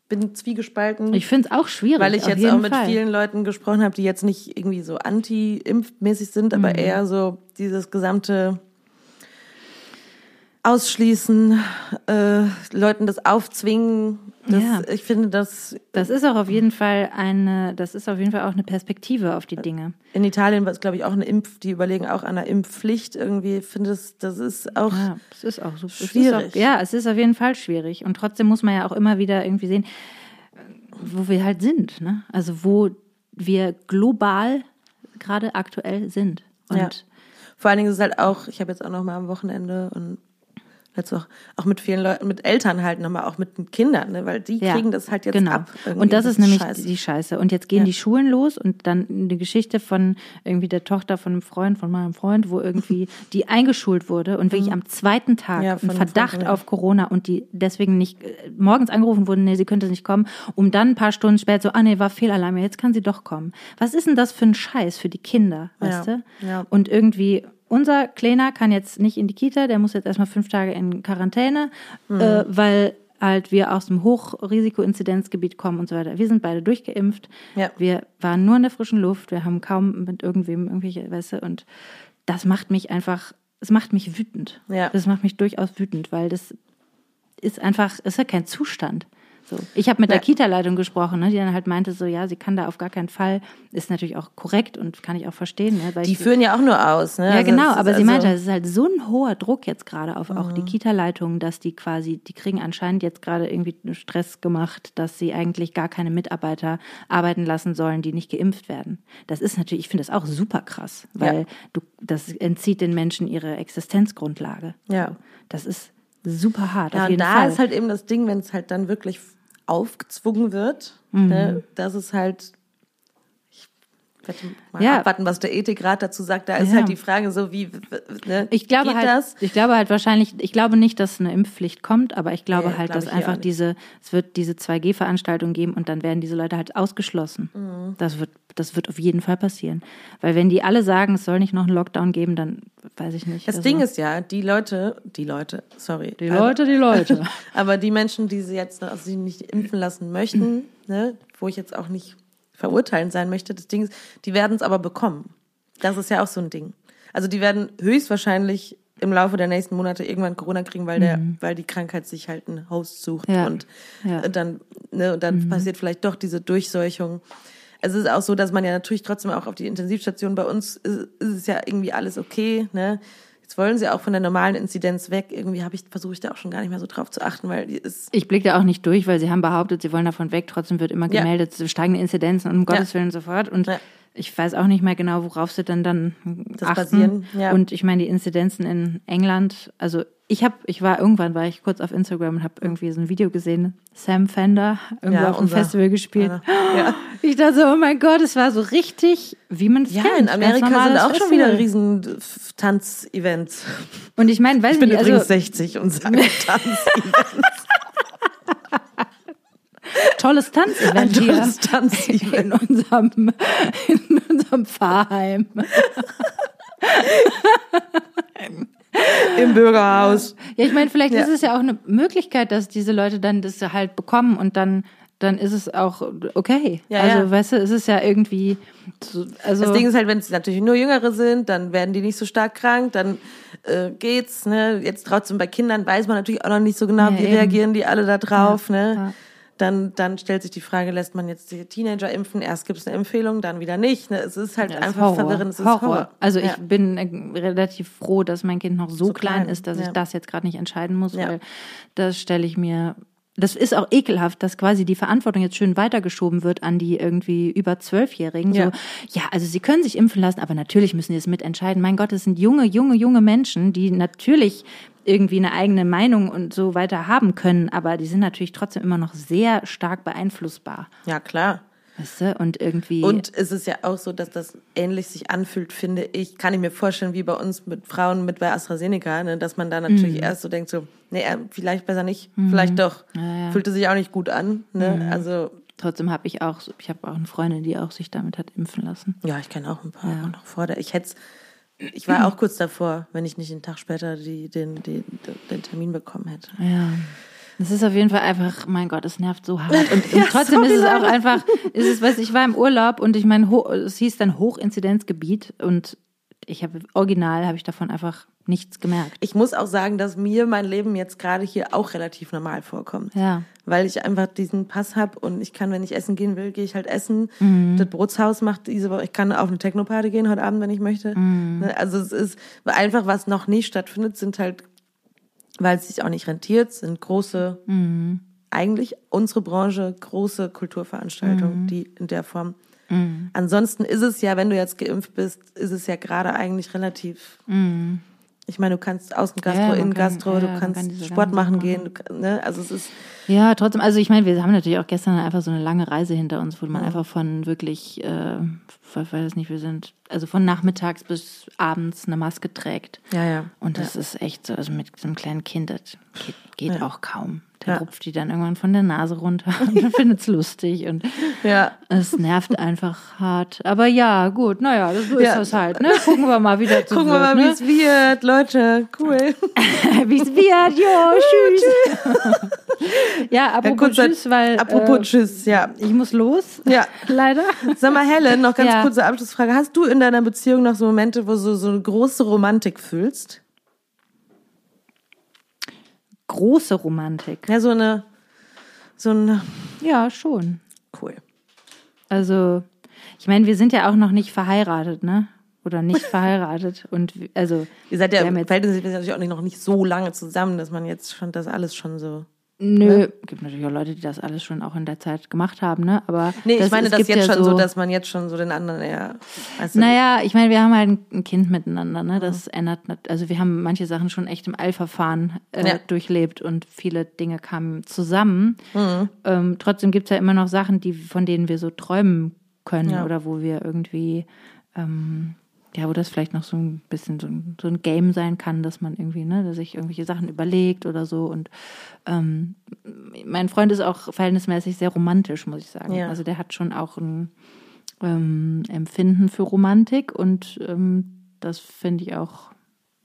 bin zwiegespalten. Ich finde es auch schwierig. weil ich jetzt auch mit Fall. vielen Leuten gesprochen habe, die jetzt nicht irgendwie so anti-impfmäßig sind, aber Mhm. eher so dieses gesamte ausschließen, äh, Leuten das aufzwingen. Das, Ja. Ich finde, das Das ist auch auf jeden Fall eine, das ist auf jeden Fall auch eine Perspektive auf die Dinge. in Italien war es, glaube ich, auch eine Impf, die überlegen auch an einer Impfpflicht irgendwie. Ich finde, das, das ist auch. Ja, es ist auch ist Schwierig. Auch, ja, es ist auf jeden Fall schwierig. Und trotzdem muss man ja auch immer wieder irgendwie sehen, wo wir halt sind. Ne? Also wo wir global gerade aktuell sind. Und Ja. Vor allen Dingen ist es halt auch, ich habe jetzt auch noch mal am Wochenende und jetzt auch, auch mit vielen Leuten, mit Eltern halt nochmal, auch mit den Kindern, ne? weil die Ja, kriegen das halt jetzt genau. ab. irgendwie. Und das ist nämlich scheiße. die Scheiße. Und jetzt gehen Ja. die Schulen los und dann eine Geschichte von irgendwie der Tochter von einem Freund, von meinem Freund, wo irgendwie die eingeschult wurde und wirklich am zweiten Tag Mhm. Ja, ein von- Verdacht ja. auf Corona und die deswegen nicht äh, morgens angerufen wurden, nee, sie könnte nicht kommen, um dann ein paar Stunden später so, ah nee, war Fehlalarm, jetzt kann sie doch kommen. Was ist denn das für ein Scheiß für die Kinder, weißt du? ja. Und irgendwie unser Kleiner kann jetzt nicht in die Kita, der muss jetzt erstmal fünf Tage in Quarantäne, Mhm. äh, weil halt wir aus dem Hochrisiko-Inzidenzgebiet kommen und so weiter. Wir sind beide durchgeimpft. Ja. Wir waren nur in der frischen Luft. Wir haben kaum mit irgendwem irgendwelche, weißt du, und das macht mich einfach, es macht mich wütend. Ja. Das macht mich durchaus wütend, weil das ist einfach, ist ja kein Zustand. So. Ich habe mit der. Kita-Leitung gesprochen, ne, die dann halt meinte, so ja, sie kann da auf gar keinen Fall, ist natürlich auch korrekt und kann ich auch verstehen. Ne, Die führen ja auch nur aus. Ne? ja, Also genau, aber sie also- meinte, es ist halt so ein hoher Druck jetzt gerade auf auch Mhm. die Kita-Leitungen, dass die quasi, die kriegen anscheinend jetzt gerade irgendwie Stress gemacht, dass sie eigentlich gar keine Mitarbeiter arbeiten lassen sollen, die nicht geimpft werden. Das ist natürlich, ich finde das auch super krass, weil Ja. du, das entzieht den Menschen ihre Existenzgrundlage. Ja. Das ist super hart, Ja, und da Fall. ist halt eben das Ding, wenn es halt dann wirklich aufgezwungen wird, Mhm. ne, das ist halt, mal Ja. abwarten, was der Ethikrat dazu sagt. Da ist Ja. halt die Frage so, wie, ne, Ich glaube geht halt, das? ich glaube halt wahrscheinlich, ich glaube nicht, dass eine Impfpflicht kommt, aber ich glaube Nee, halt, glaube dass einfach diese, es wird diese 2G-Veranstaltung geben und dann werden diese Leute halt ausgeschlossen. Mhm. Das wird, das wird auf jeden Fall passieren. Weil wenn die alle sagen, es soll nicht noch einen Lockdown geben, dann weiß ich nicht. Das Also- Ding ist ja, die Leute, die Leute, sorry. Die Leute, die Leute. Aber die Menschen, die sie jetzt noch, sie nicht impfen lassen möchten, ne, wo ich jetzt auch nicht verurteilend sein möchte, das Ding ist, die werden es aber bekommen. Das ist ja auch so ein Ding. Also die werden höchstwahrscheinlich im Laufe der nächsten Monate irgendwann Corona kriegen, weil der, weil die Krankheit sich halt einen Host sucht Mhm. Ja. und Ja. Mhm. äh, dann, ne, und dann passiert vielleicht doch diese Durchseuchung. Es ist auch so, dass man ja natürlich trotzdem auch auf die Intensivstation bei uns ist, ist es ja irgendwie alles okay, ne? Jetzt wollen sie auch von der normalen Inzidenz weg. Irgendwie habe ich versuche ich da auch schon gar nicht mehr so drauf zu achten, weil die ist Ich blicke da auch nicht durch, weil sie haben behauptet, sie wollen davon weg. Trotzdem wird immer Ja. gemeldet, steigende Inzidenzen und um Gottes Willen und so fort. Und Ja. Ich weiß auch nicht mehr genau, worauf sie dann dann Das achten. basieren, ja. Und ich meine, die Inzidenzen in England, also ich habe, ich war irgendwann, war ich kurz auf Instagram und habe irgendwie so ein Video gesehen, Sam Fender, irgendwo Ja, auf unser- Festival gespielt. Ja. Ich dachte so, oh mein Gott, es war so richtig, wie man es Ja, kennt. in Amerika sind auch schon Festival. wieder riesen Tanzevents. Und ich meine, weiß Ich bin nicht, übrigens also 60 und sage Tanzevents. Tolles Tanzevent hier tolles Tanzevent. in unserem, in unserem Pfarrheim. Im Bürgerhaus. Ja, ich meine, vielleicht Ja. ist es ja auch eine Möglichkeit, dass diese Leute dann das halt bekommen und dann dann ist es auch okay. Ja, also, ja. weißt du, es ist ja irgendwie so, also Das Ding ist halt, wenn es natürlich nur Jüngere sind, dann werden die nicht so stark krank, dann äh, geht's. Ne? Jetzt trotzdem bei Kindern weiß man natürlich auch noch nicht so genau, Ja, wie eben. reagieren die alle da drauf. ne? Dann, dann stellt sich die Frage, lässt man jetzt die Teenager impfen? Erst gibt es eine Empfehlung, dann wieder nicht. Ne? Es ist halt Ja, einfach Horror. verwirrend. Es ist Horror. Horror. Also ja. ich bin äh, relativ froh, dass mein Kind noch so, So klein, klein, ist, dass ich ja. das jetzt gerade nicht entscheiden muss, weil das stelle ich mir. Das ist auch ekelhaft, dass quasi die Verantwortung jetzt schön weitergeschoben wird an die irgendwie über Zwölfjährigen. Ja. So, ja, also sie können sich impfen lassen, aber natürlich müssen sie es mitentscheiden. Mein Gott, es sind junge, junge, junge Menschen, die natürlich irgendwie eine eigene Meinung und so weiter haben können, aber die sind natürlich trotzdem immer noch sehr stark beeinflussbar. ja, klar. Weißt du? Und irgendwie. Und es ist ja auch so, dass das ähnlich sich anfühlt, finde ich. Kann ich mir vorstellen, wie bei uns mit Frauen mit bei AstraZeneca, ne, dass man da natürlich Mhm. erst so denkt, so, nee, äh, vielleicht besser nicht, vielleicht doch. ja. Fühlte sich auch nicht gut an. Ne? Also, Trotzdem habe ich auch, ich habe auch eine Freundin, die auch sich damit hat impfen lassen. ja, ich kenne auch ein paar noch vor der. Ich hätte ich war auch kurz davor, wenn ich nicht einen Tag später die, den, den, den Termin bekommen hätte. Ja. Es ist auf jeden Fall einfach, mein Gott, es nervt so hart. Und, Ja, und trotzdem ist es auch einfach, ist es, weiß ich war im Urlaub und ich meine, es hieß dann Hochinzidenzgebiet und ich habe original habe ich davon einfach nichts gemerkt. Ich muss auch sagen, dass mir mein Leben jetzt gerade hier auch relativ normal vorkommt. Ja. Weil ich einfach diesen Pass habe und ich kann, wenn ich essen gehen will, gehe ich halt essen. Mhm. Das Bootshaus macht diese Woche, ich kann auf eine Technoparty gehen heute Abend, wenn ich möchte. Mhm. Ne, Also es ist einfach, was noch nicht stattfindet, sind halt, weil es sich auch nicht rentiert, sind große, Mhm. eigentlich unsere Branche, große Kulturveranstaltungen, Mhm. die in der Form. Ansonsten ist es ja, wenn du jetzt geimpft bist, ist es ja gerade eigentlich relativ ich meine, du kannst Außengastro, Ja, Innengastro, kann- ja, du kannst kann Sport machen Sachen gehen. Du, ne? Also es ist, Ja, trotzdem, also ich meine, wir haben natürlich auch gestern einfach so eine lange Reise hinter uns, wo man einfach von wirklich, äh, ich weiß nicht, wir sind, also von nachmittags bis abends eine Maske trägt. ja, ja. Und das ist echt so, also mit so einem kleinen Kind, das geht, geht auch kaum. Der Ja. rupft die dann irgendwann von der Nase runter und findet es lustig und Ja. es nervt einfach hart. Aber ja, gut, naja, so ist Ja. das halt, ne? Gucken wir mal, wie das so Gucken wir wird, mal, wie ne? es wird, Leute. Cool. wie es wird. Jo, tschüss. ja, apropos tschüss, weil Apropos äh, Tschüss, ja. ich muss los. Ja. Leider. Sag mal, Helen, noch ganz Kurze Abschlussfrage. Hast du in deiner Beziehung noch so Momente, wo du so, eine große Romantik fühlst? Große Romantik. Ja, so eine, so eine, Ja, schon. cool. Also, ich meine, wir sind ja auch noch nicht verheiratet, ne? Oder nicht verheiratet. Und also, Ihr seid ja, wir haben jetzt, natürlich auch nicht, noch nicht so lange zusammen, dass man jetzt schon das alles schon so. Nö, gibt natürlich auch Leute, die das alles schon auch in der Zeit gemacht haben, ne? Aber Nee, das, ich meine es das gibt jetzt ja schon so, dass man jetzt schon so den anderen eher. Du, Naja, ich meine, wir haben halt ein Kind miteinander, ne? Mhm. Das ändert, nat- also wir haben manche Sachen schon echt im Eilverfahren äh, Ja. durchlebt und viele Dinge kamen zusammen. Mhm. Ähm, trotzdem gibt's ja immer noch Sachen, die, von denen wir so träumen können Ja. oder wo wir irgendwie, ähm, ja, wo das vielleicht noch so ein bisschen so ein, so ein Game sein kann, dass man irgendwie, ne, dass sich irgendwelche Sachen überlegt oder so. Und ähm, mein Freund ist auch verhältnismäßig sehr romantisch, muss ich sagen. Ja. Also der hat schon auch ein ähm, Empfinden für Romantik und ähm, das finde ich auch,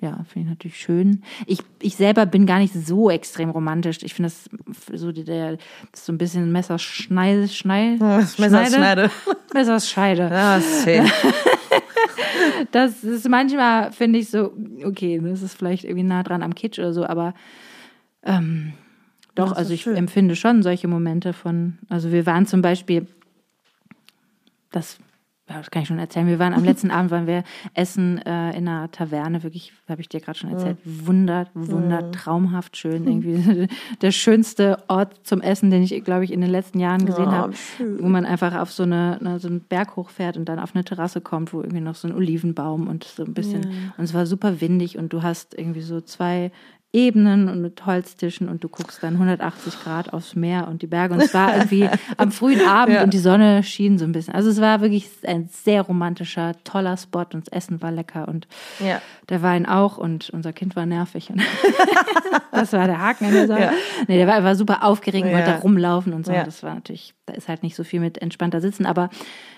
ja, finde ich natürlich schön. Ich, ich selber bin gar nicht so extrem romantisch. Ich finde das so der das so ein bisschen Messerschneide, Schnei, Das Messerschneide. Messerscheide. Ja, schön. Das ist manchmal, finde ich so, okay, das ist vielleicht irgendwie nah dran am Kitsch oder so, aber ähm, doch, also ich schön. empfinde schon solche Momente von, also wir waren zum Beispiel, das, das kann ich schon erzählen, wir waren am letzten Abend, waren wir essen äh, in einer Taverne, wirklich, habe ich dir gerade schon erzählt, wunder, wunder, traumhaft schön, irgendwie. Der schönste Ort zum Essen, den ich, glaube ich, in den letzten Jahren gesehen habe, wo man einfach auf so, eine, ne, so einen Berg hochfährt und dann auf eine Terrasse kommt, wo irgendwie noch so ein Olivenbaum und so ein bisschen, und es war super windig und du hast irgendwie so zwei Ebenen und mit Holztischen und du guckst dann 180 Grad aufs Meer und die Berge und es war irgendwie am frühen Abend Ja. und die Sonne schien so ein bisschen. Also es war wirklich ein sehr romantischer, toller Spot und das Essen war lecker und Ja. der Wein auch und unser Kind war nervig. Und das war der Haken an der Sache. Ja. Nee, der war einfach super aufgeregt, Ja. wollte rumlaufen und so. Ja. Das war natürlich, da ist halt nicht so viel mit entspannter Sitzen, aber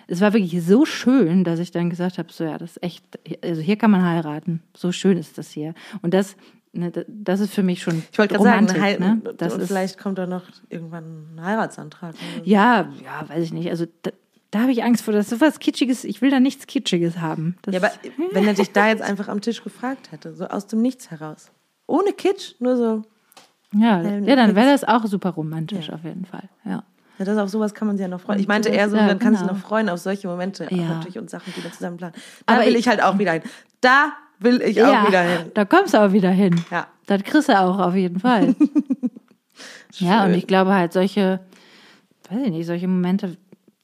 es war wirklich so schön, dass ich dann gesagt habe, so ja, das ist echt, also hier kann man heiraten. So schön ist das hier. Und das, ne, das ist für mich schon Ich wollte gerade sagen, Heil- ne? und Das ist, vielleicht kommt da noch irgendwann ein Heiratsantrag. ja, ja, weiß ich nicht. Also da, da habe ich Angst vor, dass sowas Kitschiges, ich will da nichts Kitschiges haben. Das, Ja, aber wenn er dich da jetzt einfach am Tisch gefragt hätte, so aus dem Nichts heraus. Ohne Kitsch, nur so. ja, ja, dann wäre das auch super romantisch auf jeden Fall. Ja. Ja, das auf sowas kann man sich ja noch freuen. Ich meinte eher so, Ja, dann kannst du genau. noch freuen auf solche Momente. Ja. natürlich und Sachen, die wir zusammen planen. Da Aber will ich- ich halt auch wieder hin. Da will ich auch wieder hin. da kommst du auch wieder hin. Ja. Das kriegst du auch auf jeden Fall. ja, und ich glaube halt solche, weiß ich nicht, solche Momente,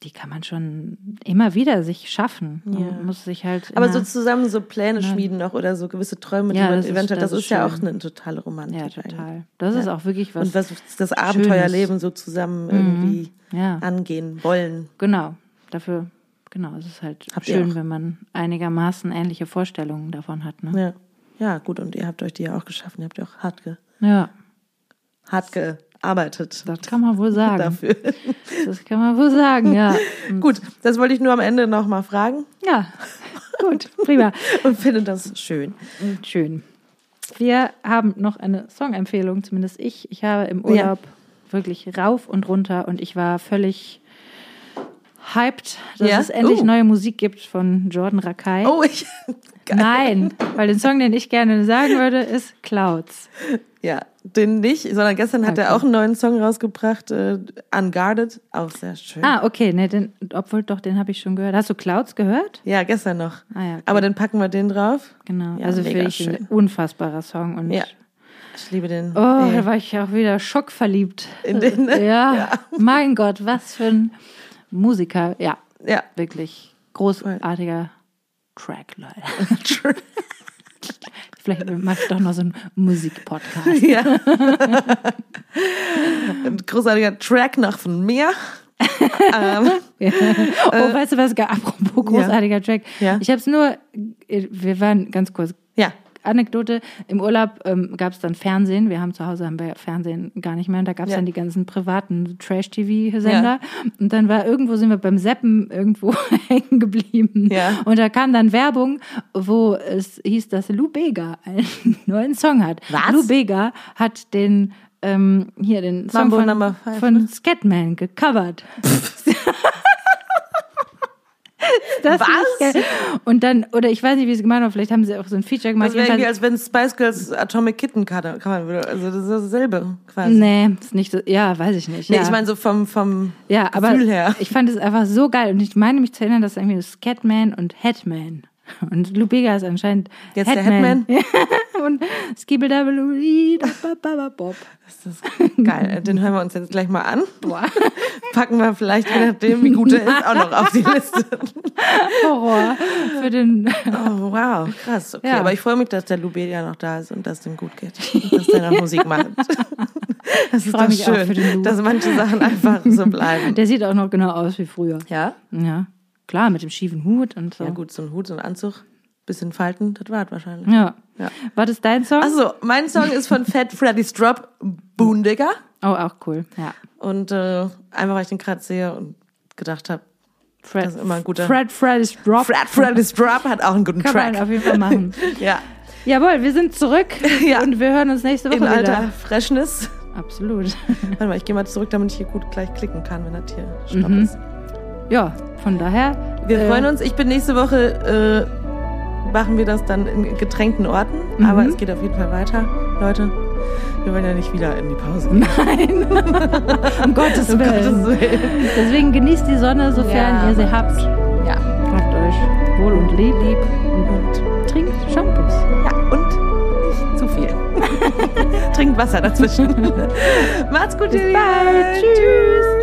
die kann man schon immer wieder sich schaffen. Man Ja. muss sich halt. Aber so zusammen so Pläne schmieden noch oder so gewisse Träume, die Ja, man das ist- eventuell, das, das ist, ist ja auch eine totale Romantik. Ja, eigentlich. total. Das ist auch wirklich was. Und was das Abenteuerleben so zusammen irgendwie ja, angehen wollen. genau. Dafür, genau, es ist halt Habt schön, wenn man einigermaßen ähnliche Vorstellungen davon hat. Ne? Ja. ja, gut, und ihr habt euch die ja auch geschaffen. Ihr habt ja auch hart, ge Ja, hart gearbeitet das kann man wohl sagen. dafür. Das kann man wohl sagen, ja. Und- gut, das wollte ich nur am Ende nochmal fragen Ja, gut, prima. und finde das schön. Schön. Wir haben noch eine Songempfehlung, zumindest ich. Ich habe im Urlaub wirklich rauf und runter und ich war völlig hyped, dass Ja? es endlich Uh. neue Musik gibt von Jordan Rakai. Oh, ich. Geil. Nein, weil den Song, den ich gerne sagen würde, ist Clouds. Ja, den nicht, sondern gestern hat er Okay. auch einen neuen Song rausgebracht, äh, Unguarded, auch sehr schön. Ah, okay, ne, den, obwohl doch, den habe ich schon gehört. Hast du Clouds gehört? Ja, gestern noch. Ah ja, okay. Aber dann packen wir den drauf. Genau, Ja, also finde ich ein unfassbarer Song und Ja. Ich liebe den. oh, Ey. da war ich auch wieder schockverliebt. In den, ne? ja, mein Gott, was für ein Musiker. Ja, Ja. wirklich großartiger Track, Leute. Vielleicht mache ich doch noch so einen Musikpodcast. ja. Ein großartiger Track noch von mir. ähm, Oh, weißt du was? Apropos großartiger Track. Ja. Ich habe es nur, wir waren ganz kurz, ja. Anekdote, im Urlaub ähm, gab es dann Fernsehen. Wir haben zu Hause haben wir Fernsehen gar nicht mehr. Und da gab es Ja. dann die ganzen privaten Trash-TV-Sender. Und dann war irgendwo, sind wir beim Seppen irgendwo hängen geblieben. Ja. Und da kam dann Werbung, wo es hieß, dass Lou Bega einen neuen Song hat. Was? Lou Bega hat den ähm, hier den Song Mambo von, Five, von ne? Scatman gecovert. Das Was? Und dann, oder ich weiß nicht, wie sie gemacht haben, vielleicht haben sie auch so ein Feature gemacht. Das wäre irgendwie, als wenn Spice Girls Atomic Kitten Cover cover würde. Also das ist dasselbe quasi. Nee, ist nicht so, ja, weiß ich nicht. Nee, ja. ich meine so vom, vom ja, aber Gefühl her. ich fand es einfach so geil und ich meine mich zu erinnern, dass irgendwie Scatman und Headman und Lubega ist anscheinend Jetzt der Headman. und Skibbledabbeluidabababab. Das ist geil. Den hören wir uns jetzt gleich mal an. Boah, Packen wir vielleicht, je nachdem, wie gut er ist, auch noch auf die Liste. Horror für den Oh, wow, krass. Okay, Ja. aber ich freue mich, dass der Lubelia noch da ist und dass dem gut geht. Und dass der noch Musik macht. Das ist doch schön, dass manche Sachen einfach so bleiben. Der sieht auch noch genau aus wie früher. Ja? Ja, klar, mit dem schiefen Hut und so. Ja, gut, so ein Hut, so ein Anzug, bisschen Falten, das war es wahrscheinlich. Ja. Ja. War das dein Song? Achso, mein Song ist von Fat Freddy's Drop, Boondigger. Oh, auch cool. Ja. Und äh, einfach, weil ich den gerade sehe und gedacht habe, Fred, Das ist immer ein guter- Fred Freddy's Drop. Fat Freddy's Drop hat auch einen guten Kann man Track. auf jeden Fall machen. Ja, Jawohl, wir sind zurück Ja. und wir hören uns nächste Woche in wieder. alter Freshness. Absolut. Warte mal, ich gehe mal zurück, damit ich hier gut gleich klicken kann, wenn das hier Stopp Mhm. ist. Ja, von daher. Wir äh, freuen uns. Ich bin nächste Woche, äh, machen wir das dann in getränkten Orten. Mhm. Aber es geht auf jeden Fall weiter. Leute, wir wollen ja nicht wieder in die Pause gehen. Nein. um Gottes Um Willen. Gottes Willen. Deswegen genießt die Sonne, sofern Ja, ihr sie habt. Ja. Habt euch wohl und lieb. lieb. Und, Trinkt Shampoos. ja, und nicht zu viel. Trinkt Wasser dazwischen. Macht's gut, Bis bald. Tschüss.